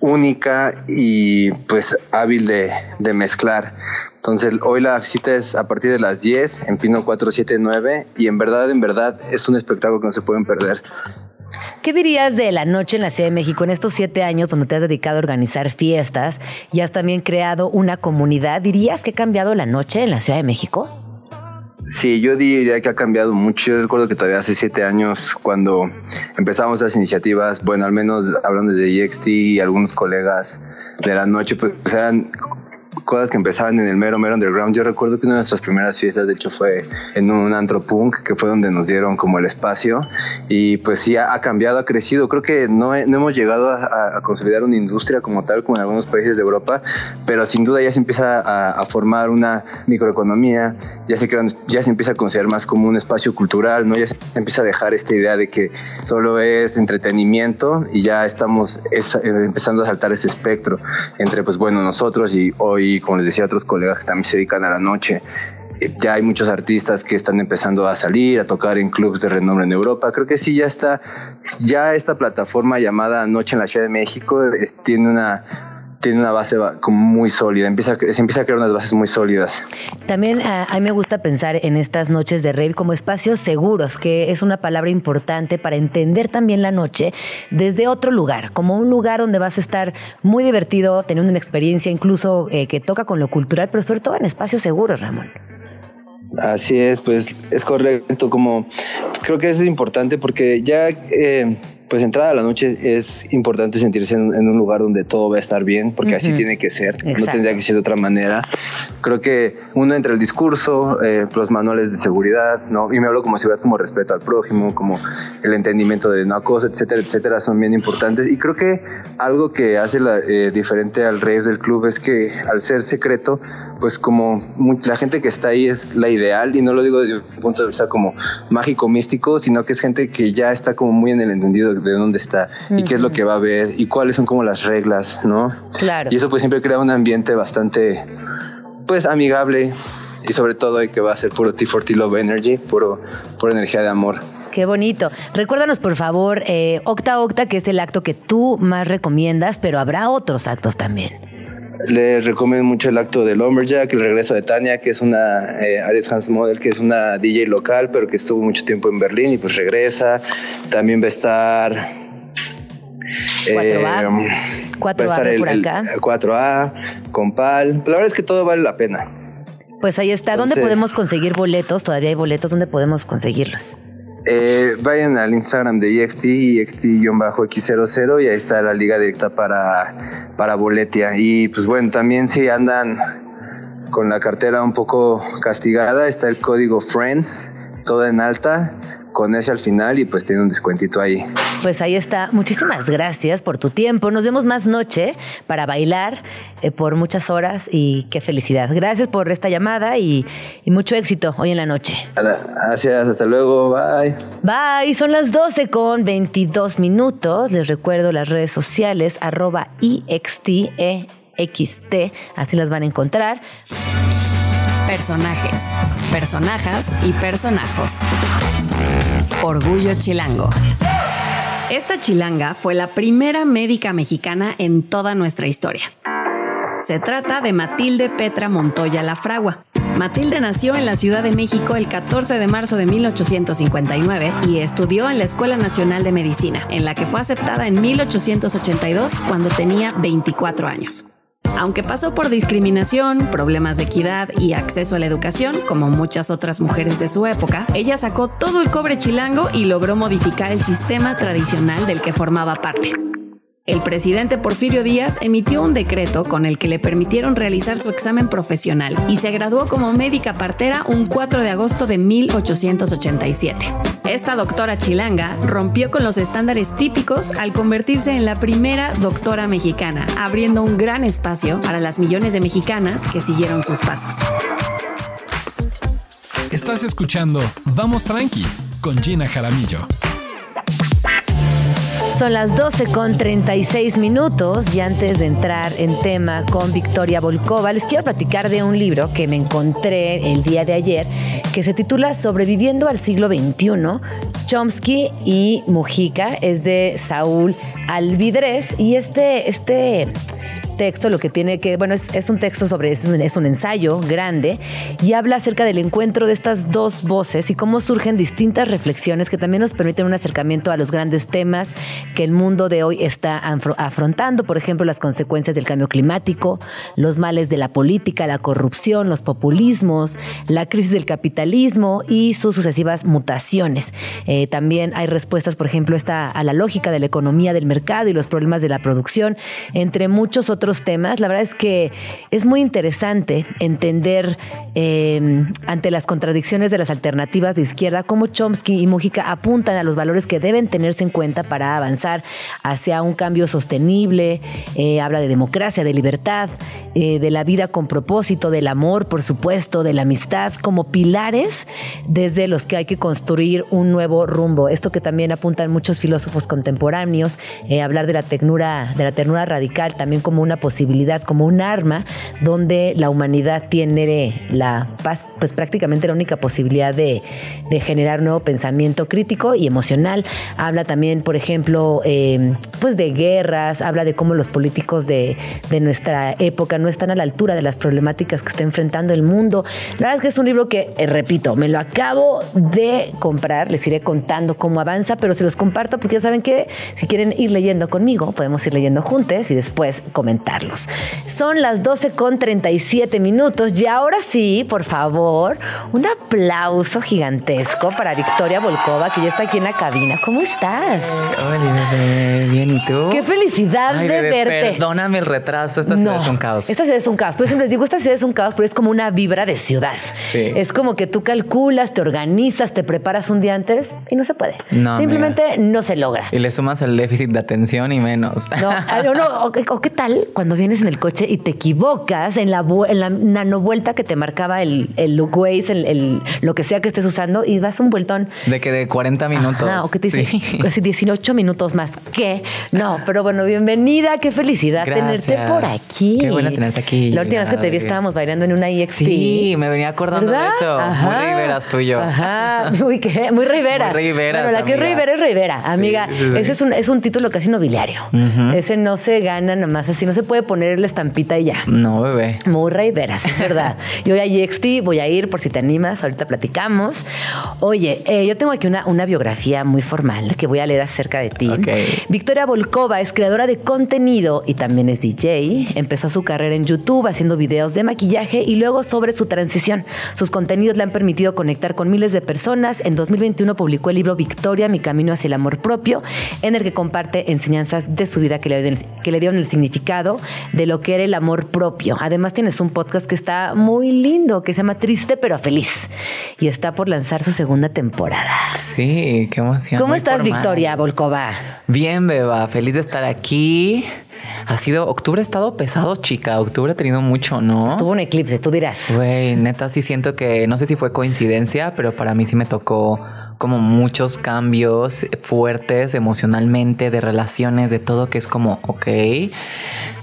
única y pues hábil de, de mezclar. Entonces hoy la visita es a partir de las 10 en Pino 479 y en verdad, en verdad es un espectáculo que no se pueden perder. ¿Qué dirías de la noche en la Ciudad de México en estos siete años donde te has dedicado a organizar fiestas y has también creado una comunidad? ¿Dirías que ha cambiado la noche en la Ciudad de México? Sí, yo diría que ha cambiado mucho. Yo recuerdo que todavía hace siete años, cuando empezamos las iniciativas, bueno, al menos hablando de EXT y algunos colegas de la noche, pues eran cosas que empezaban en el mero, mero underground. Yo recuerdo que una de nuestras primeras fiestas, de hecho, fue en un antropunk, que fue donde nos dieron como el espacio. Y pues sí, ha, cambiado, ha crecido. Creo que no, no hemos llegado a, consolidar una industria como tal, como en algunos países de Europa, pero sin duda ya se empieza a, formar una microeconomía, ya se, ya se empieza a considerar más como un espacio cultural, ¿no? Ya se empieza a dejar esta idea de que solo es entretenimiento y ya estamos eh, empezando a saltar ese espectro entre, pues bueno, nosotros y hoy, como les decía, otros colegas que también se dedican a la noche. Eh, ya hay muchos artistas que están empezando a salir, a tocar en clubes de renombre en Europa. Creo que sí, ya está, ya esta plataforma llamada Noche en la Ciudad de México eh, tiene una tiene una base como muy sólida, empieza, se empieza a crear unas bases muy sólidas. También a, mí me gusta pensar en estas noches de rave como espacios seguros, que es una palabra importante para entender también la noche desde otro lugar, como un lugar donde vas a estar muy divertido, teniendo una experiencia incluso eh, que toca con lo cultural, pero sobre todo en espacios seguros, Ramón. Así es, pues es correcto, como creo que eso es importante porque ya... Eh, pues entrada a la noche es importante sentirse en, un lugar donde todo va a estar bien, porque así tiene que ser, no tendría que ser de otra manera. Creo que uno entre el discurso, eh, los manuales de seguridad, ¿no? Y me hablo como seguridad, como respeto al prójimo, como el entendimiento de no cosa, etcétera, etcétera, son bien importantes. Y creo que algo que hace la, eh, diferente al rey del club es que al ser secreto, pues como la gente que está ahí es la ideal, y no lo digo desde un punto de vista como mágico, místico, sino que es gente que ya está como muy en el entendido de dónde está y qué es lo que va a ver y cuáles son como las reglas, ¿no? Claro. Y eso pues siempre crea un ambiente bastante, pues amigable y sobre todo que va a ser puro T40 Love Energy, puro, pura energía de amor. Qué bonito. Recuérdanos, por favor, eh, Octa Octa, que es el acto que tú más recomiendas, pero habrá otros actos también. Les recomiendo mucho el acto de Lumberjack, el regreso de Tania, que es una eh, Ares Hans Model, que es una DJ local, pero que estuvo mucho tiempo en Berlín y pues regresa. También va a estar 4A, 4A eh, por acá. 4A, con Pal. la verdad es que todo vale la pena. Pues ahí está. ¿Dónde podemos conseguir boletos? Todavía hay boletos. ¿Dónde podemos conseguirlos? Eh, vayan al Instagram de EXT, EXT-X00 y ahí está la liga directa para, para Boletia. Y pues bueno, también si andan con la cartera un poco castigada, está el código FRIENDS, todo en alta con ese al final y pues tiene un descuentito ahí. Pues ahí está. Muchísimas gracias por tu tiempo. Nos vemos más noche para bailar eh, por muchas horas y qué felicidad. Gracias por esta llamada y, mucho éxito hoy en la noche. Gracias, hasta luego, bye. Bye, son las 12 con 22 minutos. Les recuerdo las redes sociales arroba IXTEXT, así las van a encontrar. Personajes, personajas y personajos. Orgullo Chilango. Esta chilanga fue la primera médica mexicana en toda nuestra historia. Se trata de Matilde Petra Montoya La Fragua. Matilde nació en la Ciudad de México el 14 de marzo de 1859 y estudió en la Escuela Nacional de Medicina, en la que fue aceptada en 1882 cuando tenía 24 años. Aunque pasó por discriminación, problemas de equidad y acceso a la educación, como muchas otras mujeres de su época, ella sacó todo el cobre chilango y logró modificar el sistema tradicional del que formaba parte. El presidente Porfirio Díaz emitió un decreto con el que le permitieron realizar su examen profesional y se graduó como médica partera un 4 de agosto de 1887. Esta doctora chilanga rompió con los estándares típicos al convertirse en la primera doctora mexicana, abriendo un gran espacio para las millones de mexicanas que siguieron sus pasos. Estás escuchando Vamos Tranqui con Gina Jaramillo. Son las 12 con 36 minutos y antes de entrar en tema con Victoria Volkova, les quiero platicar de un libro que me encontré el día de ayer que se titula Sobreviviendo al siglo XXI, Chomsky y Mujica, es de Saúl Alvidrez y este, este texto, lo que tiene que, bueno, es, un texto sobre, es un, es un, ensayo grande y habla acerca del encuentro de estas dos voces y cómo surgen distintas reflexiones que también nos permiten un acercamiento a los grandes temas que el mundo de hoy está afrontando, por ejemplo, las consecuencias del cambio climático, los males de la política, la corrupción, los populismos, la crisis del capitalismo y sus sucesivas mutaciones. Eh, también hay respuestas, por ejemplo, esta, a la lógica de la economía del mercado y los problemas de la producción, entre muchos otros otros temas. La verdad es que es muy interesante entender eh, ante las contradicciones de las alternativas de izquierda cómo Chomsky y Mujica apuntan a los valores que deben tenerse en cuenta para avanzar hacia un cambio sostenible. Eh, habla de democracia, de libertad, eh, de la vida con propósito, del amor, por supuesto, de la amistad, como pilares desde los que hay que construir un nuevo rumbo. Esto que también apuntan muchos filósofos contemporáneos, eh, hablar de la ternura, de la ternura radical también como una posibilidad, como un arma, donde la humanidad tiene paz, pues prácticamente la única posibilidad de, de generar nuevo pensamiento crítico y emocional. Habla también, por ejemplo, eh, pues de guerras, habla de cómo los políticos de, de nuestra época no están a la altura de las problemáticas que está enfrentando el mundo. La verdad es que es un libro que, eh, repito, me lo acabo de comprar, les iré contando cómo avanza, pero se los comparto porque ya saben que si quieren ir leyendo conmigo, podemos ir leyendo juntos y después comentarlos. Son las 12 con 37 minutos y ahora sí, por favor, un aplauso gigantesco para Victoria Volkova, que ya está aquí en la cabina. ¿Cómo estás? Hola, bebé. Bien, ¿y tú? Qué felicidad Ay, de bebé, verte. Perdóname el retraso. Esta ciudad No, es un caos. Esta ciudad es un caos. Por eso les digo, esta ciudad es un caos, pero es como una vibra de ciudad. Sí. Es como que tú calculas, te organizas, te preparas un día antes y no se puede. No, Simplemente no se logra. Y le sumas el déficit de atención y menos. No, o, o qué tal cuando vienes en el coche y te equivocas en la, en la nanovuelta que te marcaba el, el Waze, el, el- lo que sea que estés usando y das un vueltón. De que de 40 minutos. Ajá, o que te dice Sí. casi 18 minutos más. ¿Qué? No, pero bueno, bienvenida, qué felicidad Gracias. tenerte por aquí. Qué buena tenerte aquí. La última vez que te vi estábamos bailando en una EXP. Sí, me venía acordando ¿Verdad? de eso. Ajá. Muy Riveras tú y yo. Ajá, muy, ¿qué? muy Rivera. Muy Riveras, Bueno, la que es. Rivera es Rivera, amiga. sí, sí. Ese es un, es un título casi nobiliario. Ese no se gana nomás así, no se puede poner la estampita y ya. No, bebé. Muy Riveras, es verdad. Yo voy a EXT, voy a ir por si te animas, ahorita platicamos. Oye, eh, yo tengo aquí una, una biografía muy formal que voy a leer acerca de ti. Victoria Volkova es creadora de contenido y también es DJ. Empezó su carrera en YouTube haciendo videos de maquillaje y luego sobre su transición. Sus contenidos le han permitido conectar con miles de personas. En 2021 publicó el libro Victoria, mi camino hacia el amor propio, en el que comparte enseñanzas de su vida que le, dieron- que le dieron el significado de lo que era el amor propio. Además tienes un podcast que está muy lindo, que se llama Triste pero Feliz y está por lanzar su segunda temporada. Sí, qué emoción. ¿Cómo estás, formal. Victoria Volkova? Bien, beba. Feliz de estar aquí. Ha sido. Octubre ha estado pesado, chica. Octubre ha tenido mucho, ¿no? Tuvo un eclipse, tú dirás. Güey, neta, sí siento que. No sé si fue coincidencia, pero para mí sí me tocó como muchos cambios fuertes emocionalmente, de relaciones, de todo, que es como, ok,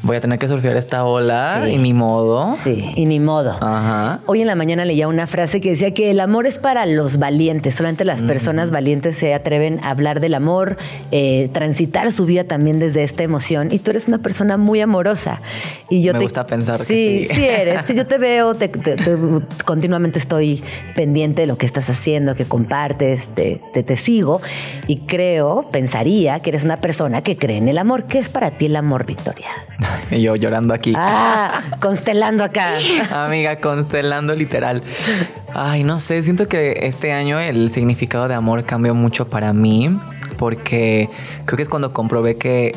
voy a tener que surfear esta ola Sí. y ni modo. Sí, y ni modo. Ajá. Hoy en la mañana leía una frase que decía que el amor es para los valientes. Solamente las personas valientes se atreven a hablar del amor, eh, transitar su vida también desde esta emoción. Y tú eres una persona muy amorosa. Y yo Me te, gusta pensar que sí. sí. Sí, eres. Sí, yo te veo, te- te- te- continuamente estoy pendiente de lo que estás haciendo, que compartes, te, te, te sigo. Y creo, pensaría que eres una persona que cree en el amor. ¿Qué es para ti el amor, Victoria? Y yo llorando aquí. Ah, constelando acá. Amiga, constelando literal. Ay, no sé, siento que este año el significado de amor cambió mucho para mí porque creo que es cuando comprobé que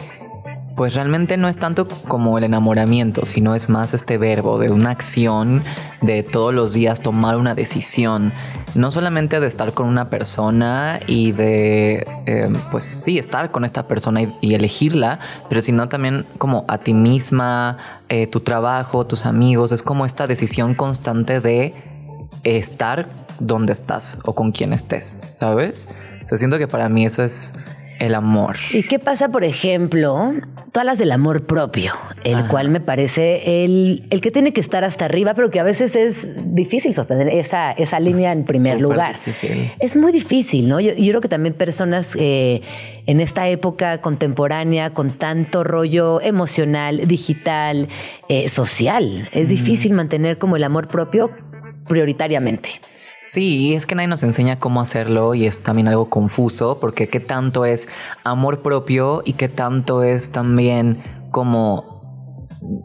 pues realmente no es tanto como el enamoramiento, sino es más este verbo de una acción de todos los días tomar una decisión, no solamente de estar con una persona y de, eh, pues sí, estar con esta persona y, elegirla, pero sino también como a ti misma, eh, tu trabajo, tus amigos, es como esta decisión constante de estar donde estás o con quien estés, ¿sabes? O siento que para mí eso es el amor. ¿Y qué pasa, por ejemplo? Todas las del amor propio, el Ajá. cual me parece el, el que tiene que estar hasta arriba, pero que a veces es difícil sostener esa, esa línea en primer Súper lugar. difícil. Es muy difícil, ¿no? Yo, yo creo que también personas eh, en esta época contemporánea, con tanto rollo emocional, digital, eh, social, es difícil mantener como el amor propio prioritariamente. Sí, es que nadie nos enseña cómo hacerlo y es también algo confuso porque qué tanto es amor propio y qué tanto es también como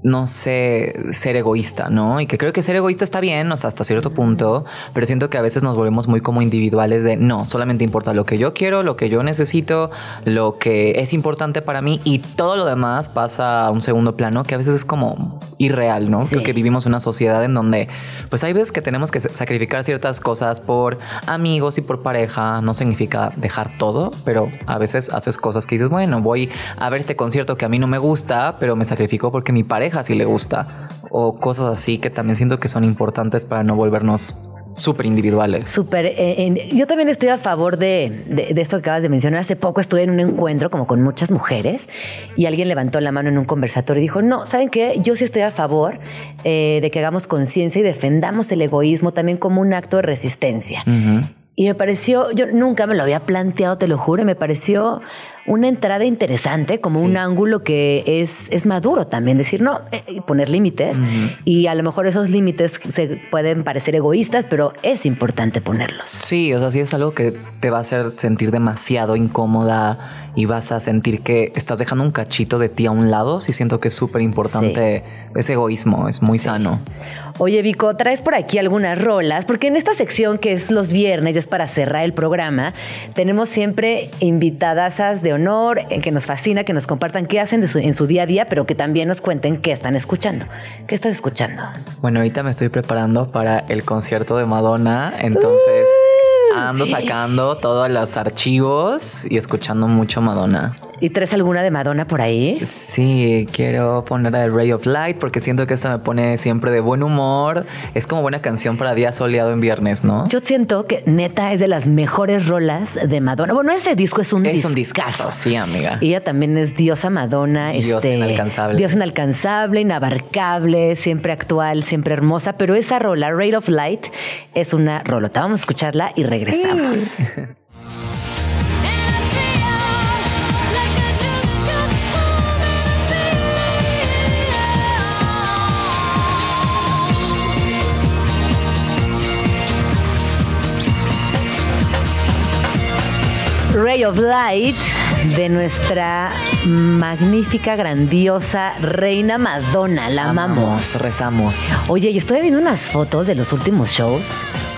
no sé, ser egoísta, ¿no? Y que creo que ser egoísta está bien, o sea, hasta cierto punto, pero siento que a veces nos volvemos muy como individuales de, no, solamente importa lo que yo quiero, lo que yo necesito, lo que es importante para mí y todo lo demás pasa a un segundo plano que a veces es como irreal, ¿no? Creo que vivimos una sociedad en donde, pues hay veces que tenemos que sacrificar ciertas cosas por amigos y por pareja, no significa dejar todo, pero a veces haces cosas que dices, bueno, voy a ver este concierto que a mí no me gusta, pero me sacrifico porque mi pareja sí le gusta. O cosas así que también siento que son importantes para no volvernos súper individuales. Súper. Eh, yo también estoy a favor de, de, esto que acabas de mencionar. Hace poco estuve en un encuentro como con muchas mujeres y alguien levantó la mano en un conversatorio y dijo, no, ¿saben qué? Yo sí estoy a favor eh, de que hagamos conciencia y defendamos el egoísmo también como un acto de resistencia. Y me pareció, yo nunca me lo había planteado, te lo juro, me pareció una entrada interesante, como un ángulo que es, es maduro también, decir, no, eh, poner límites. Y a lo mejor esos límites se pueden parecer egoístas, pero es importante ponerlos. Sí, o sea, sí es algo que te va a hacer sentir demasiado incómoda y vas a sentir que estás dejando un cachito de ti a un lado. Sí siento que es súper importante ese egoísmo, es muy sano. Oye, Vico, traes por aquí algunas rolas, porque en esta sección que es los viernes, ya es para cerrar el programa, tenemos siempre invitadas de honor, eh, que nos fascina, que nos compartan qué hacen en su día a día, pero que también nos cuenten qué están escuchando. ¿Qué estás escuchando? Bueno, ahorita me estoy preparando para el concierto de Madonna, entonces ando sacando todos los archivos y escuchando mucho Madonna. ¿Y traes alguna de Madonna por ahí? Sí, quiero poner a Ray of Light porque siento que esta me pone siempre de buen humor. Es como buena canción para día soleado en viernes, ¿no? Yo siento que neta es de las mejores rolas de Madonna. Bueno, ese disco es un Es discazo. un discazo, sí, amiga. Ella también es diosa Madonna. Dios este, inalcanzable. Dios inalcanzable, inabarcable, siempre actual, siempre hermosa. Pero esa rola, Ray of Light, es una rolota. Vamos a escucharla y regresamos. Ray of Light de nuestra magnífica, grandiosa reina Madonna. La amamos. Rezamos. Oye, y estoy viendo unas fotos de los últimos shows.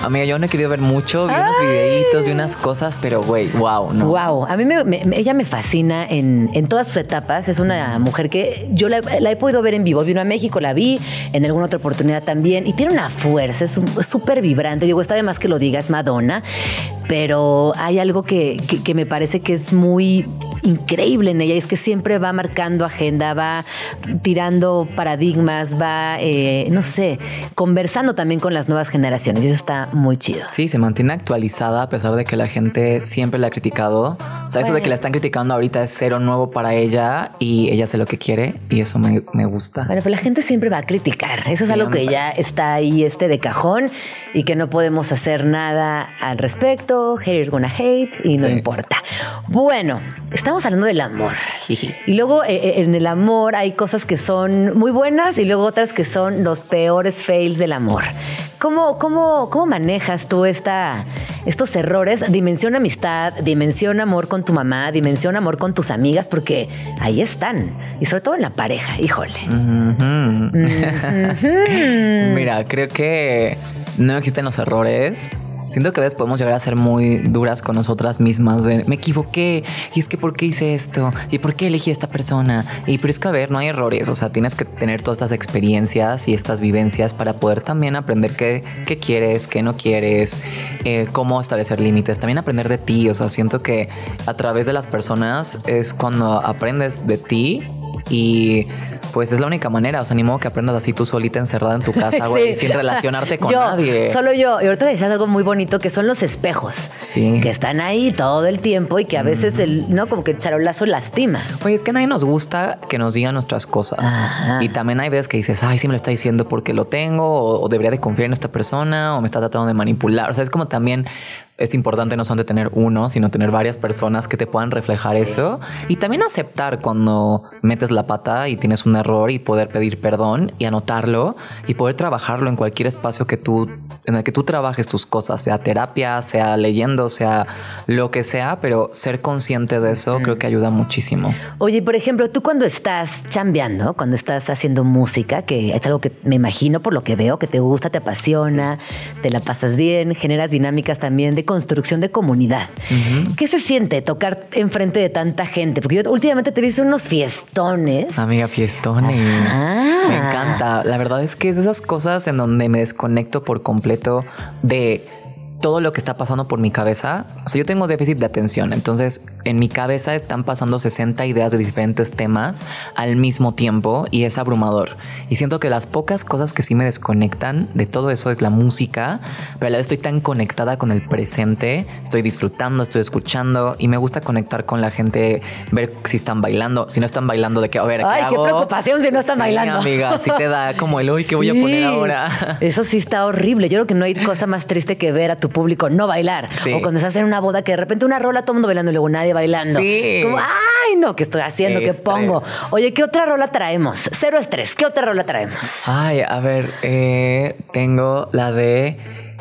Amiga, yo no he querido ver mucho, vi unos videitos, vi unas cosas, pero güey, wow, ¿no? Wow, a mí me- me- ella me fascina en, en todas sus etapas. Es una mujer que yo la, la he podido ver en vivo. Vino a México, la vi en alguna otra oportunidad también. Y tiene una fuerza, es súper vibrante. Digo, está de más que lo diga, es Madonna. Pero hay algo que, que- que me parece que es muy increíble en ella. y Es que siempre va marcando agenda, va tirando paradigmas, va, eh, no sé, conversando también con las nuevas generaciones. Y eso está muy chido. Sí, se mantiene actualizada a pesar de que la gente siempre la ha criticado. O sea, eso de que la están criticando ahorita es cero nuevo para ella y ella hace lo que quiere y eso me, me gusta. Bueno, pero la gente siempre va a criticar. Eso es Sí, algo que ya está ahí este de cajón y que no podemos hacer nada al respecto. Haters gonna hate y no Sí. importa. Bueno, estamos hablando del amor. Y luego eh, eh, en el amor hay cosas que son muy buenas y luego otras que son los peores fails del amor. ¿Cómo, cómo, cómo manejas tú esta, estos errores? Dimensión amistad, dimensión amor con tu mamá, dimensión amor con tus amigas, porque ahí están. Y sobre todo en la pareja, híjole. Ujú. Mira, creo que no existen los errores. Siento que a veces podemos llegar a ser muy duras con nosotras mismas de me equivoqué y es que por qué hice esto y por qué elegí a esta persona y pero es que a ver no hay errores o sea tienes que tener todas estas experiencias y estas vivencias para poder también aprender qué, qué quieres qué no quieres eh, cómo establecer límites también aprender de ti o sea siento que a través de las personas es cuando aprendes de ti y pues es la única manera, o sea, ni modo que aprendas así tú solita encerrada en tu casa, güey, Sí. sin relacionarte con yo, nadie. Solo yo. Y ahorita decías algo muy bonito que son los espejos. Sí. Que están ahí todo el tiempo y que a veces el, ¿no? Como que el charolazo lastima. Oye, es que a nadie nos gusta que nos digan nuestras cosas. Ajá. Y también hay veces que dices, ay, sí me lo está diciendo porque lo tengo, o, o debería de confiar en esta persona, o me está tratando de manipular. O sea, es como también es importante no solamente tener uno, sino tener varias personas que te puedan reflejar eso. Y también aceptar cuando metes la pata y tienes un error y poder pedir perdón y anotarlo y poder trabajarlo en cualquier espacio que tú en el que tú trabajes tus cosas, sea terapia, sea leyendo, sea lo que sea, pero ser consciente de eso creo que ayuda muchísimo. Oye, por ejemplo, tú cuando estás chambeando, cuando estás haciendo música, que es algo que me imagino por lo que veo, que te gusta, te apasiona, te la pasas bien, generas dinámicas también de construcción de comunidad. ¿Qué se siente tocar enfrente de tanta gente? Porque yo últimamente te visto unos fiestones. Amiga, fiestones. Me encanta. La verdad es que es de esas cosas en donde me desconecto por completo de todo lo que está pasando por mi cabeza. O sea, yo tengo déficit de atención, entonces en mi cabeza están pasando 60 ideas de diferentes temas al mismo tiempo y es abrumador. Y siento que las pocas cosas que sí me desconectan de todo eso es la música, pero a la vez estoy tan conectada con el presente, estoy disfrutando, estoy escuchando y me gusta conectar con la gente, ver si están bailando, si no están bailando, de que, a ver, ¿qué Ay, qué preocupación si no están Sí, bailando. amiga, si te da como el, uy, ¿qué voy a poner ahora? Eso sí está horrible. Yo creo que no hay cosa más triste que ver a tu público no bailar. Sí. O cuando estás en una boda que de repente una rola, todo el mundo bailando y luego nadie bailando. Sí. Como, ay, no, ¿qué estoy haciendo? ¿Qué Estrés. pongo? Oye, ¿qué otra rola traemos? Cero estrés. ¿Qué otra rola traemos? Ay, a ver, eh, tengo la de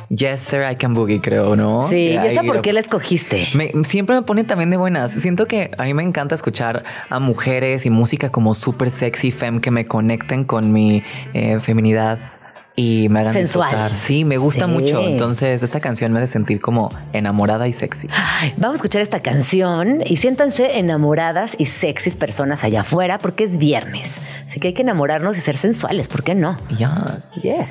Yes Sir I Can Boogie, creo, ¿no? Sí, ¿y De esa por qué la escogiste? Me- siempre me pone también de buenas. Siento que a mí me encanta escuchar a mujeres y música como súper sexy, fem, que me conecten con mi eh, feminidad y me hagan Sensual. disfrutar. Sí, me gusta Sí. mucho. Entonces, esta canción me hace sentir como enamorada y sexy. Ay, vamos a escuchar esta canción y siéntanse enamoradas y sexys personas allá afuera porque es viernes. Así que hay que enamorarnos y ser sensuales, ¿por qué no? Yes. Yes.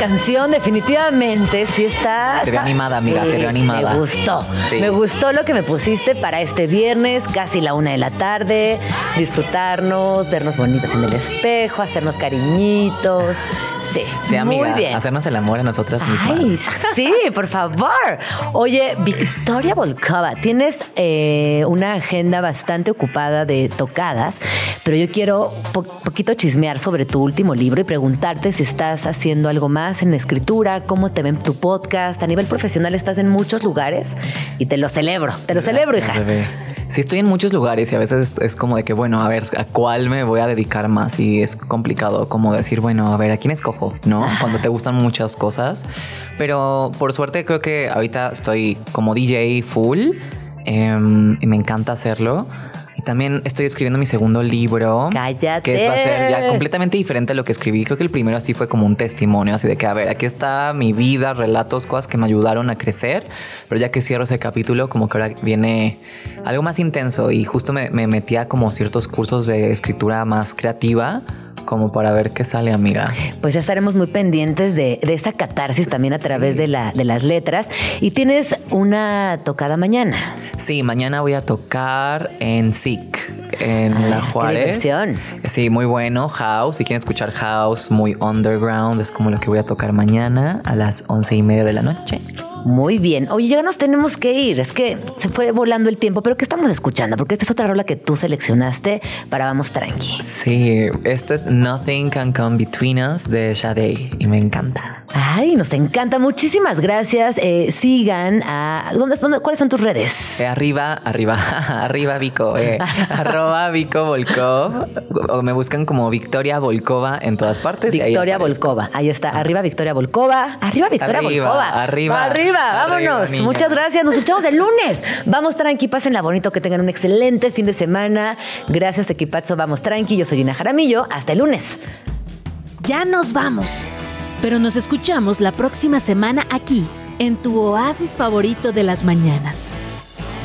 Canción definitivamente sí está... Te veo animada, amiga, te veo animada. Me gustó. Sí. Me gustó lo que me pusiste para este viernes, casi la una de la tarde. Disfrutarnos, vernos bonitas en el espejo, hacernos cariñitos. Sí, Sí, amiga. muy bien. Hacernos el amor a nosotras mismas. Ay, sí, por favor. Oye, Victoria Volkova, tienes eh, una agenda bastante ocupada de tocadas, pero yo quiero po- poquito chismear sobre tu último libro y preguntarte si estás haciendo algo más en escritura, cómo te ven tu podcast. A nivel profesional estás en muchos lugares y te lo celebro, te lo celebro, hija. Bebé. Sí, estoy en muchos lugares y a veces es, es como de que, bueno, a ver, ¿a cuál me voy a dedicar más? Y es complicado como decir, bueno, a ver, ¿a quién escojo? ¿No? Cuando te gustan muchas cosas. Pero por suerte creo que ahorita estoy como DJ full em, y me encanta hacerlo. Y también estoy escribiendo mi segundo libro. Cállate. Que es- va a ser ya completamente diferente a lo que escribí. Creo que el primero así fue como un testimonio, así de que, a ver, aquí está mi vida, relatos, cosas que me ayudaron a crecer. Pero ya que cierro ese capítulo, como que ahora viene algo más intenso y justo me, me metí a como ciertos cursos de escritura más creativa, como para ver qué sale, amiga. Pues ya estaremos muy pendientes de, de esa catarsis también a través de, la, de las letras. Y tienes una tocada mañana. Sí, mañana voy a tocar en SIC, en La Juárez. Sí, muy bueno. House, si quieren escuchar House, muy underground, es como lo que voy a tocar mañana a las once y media de la noche. Muy bien. Oye, ya nos tenemos que ir. Es que se fue volando el tiempo, pero ¿qué estamos escuchando? Porque esta es otra rola que tú seleccionaste para Vamos Tranqui. Sí, este es Nothing Can Come Between Us de Sade y me encanta. Ay, nos encanta. Muchísimas gracias. Eh, sigan a... ¿dónde, dónde, ¿Cuáles son tus redes? Eh, arriba, arriba, arriba Vico, eh, arroba Vico Volkov, o me buscan como Victoria Volkova en todas partes. ahí Victoria aparezco. Volkova. Ahí está. Arriba Victoria Volkova. Arriba Victoria Arriba, Volkova. arriba, Arriba. Vámonos. Muchas gracias. Nos escuchamos el lunes. Vamos tranqui. Pásenla bonito. Que tengan un excelente fin de semana. Gracias, equipazo. Vamos tranqui. Yo soy Ina Jaramillo. Hasta el lunes. Ya nos vamos. Pero nos escuchamos la próxima semana aquí, en tu oasis favorito de las mañanas.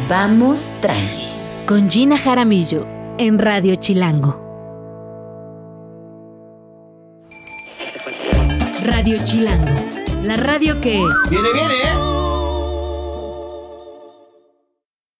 Vamos tranqui. Con Gina Jaramillo, en Radio Chilango. Radio Chilango, la radio que... Viene, viene, ¿eh?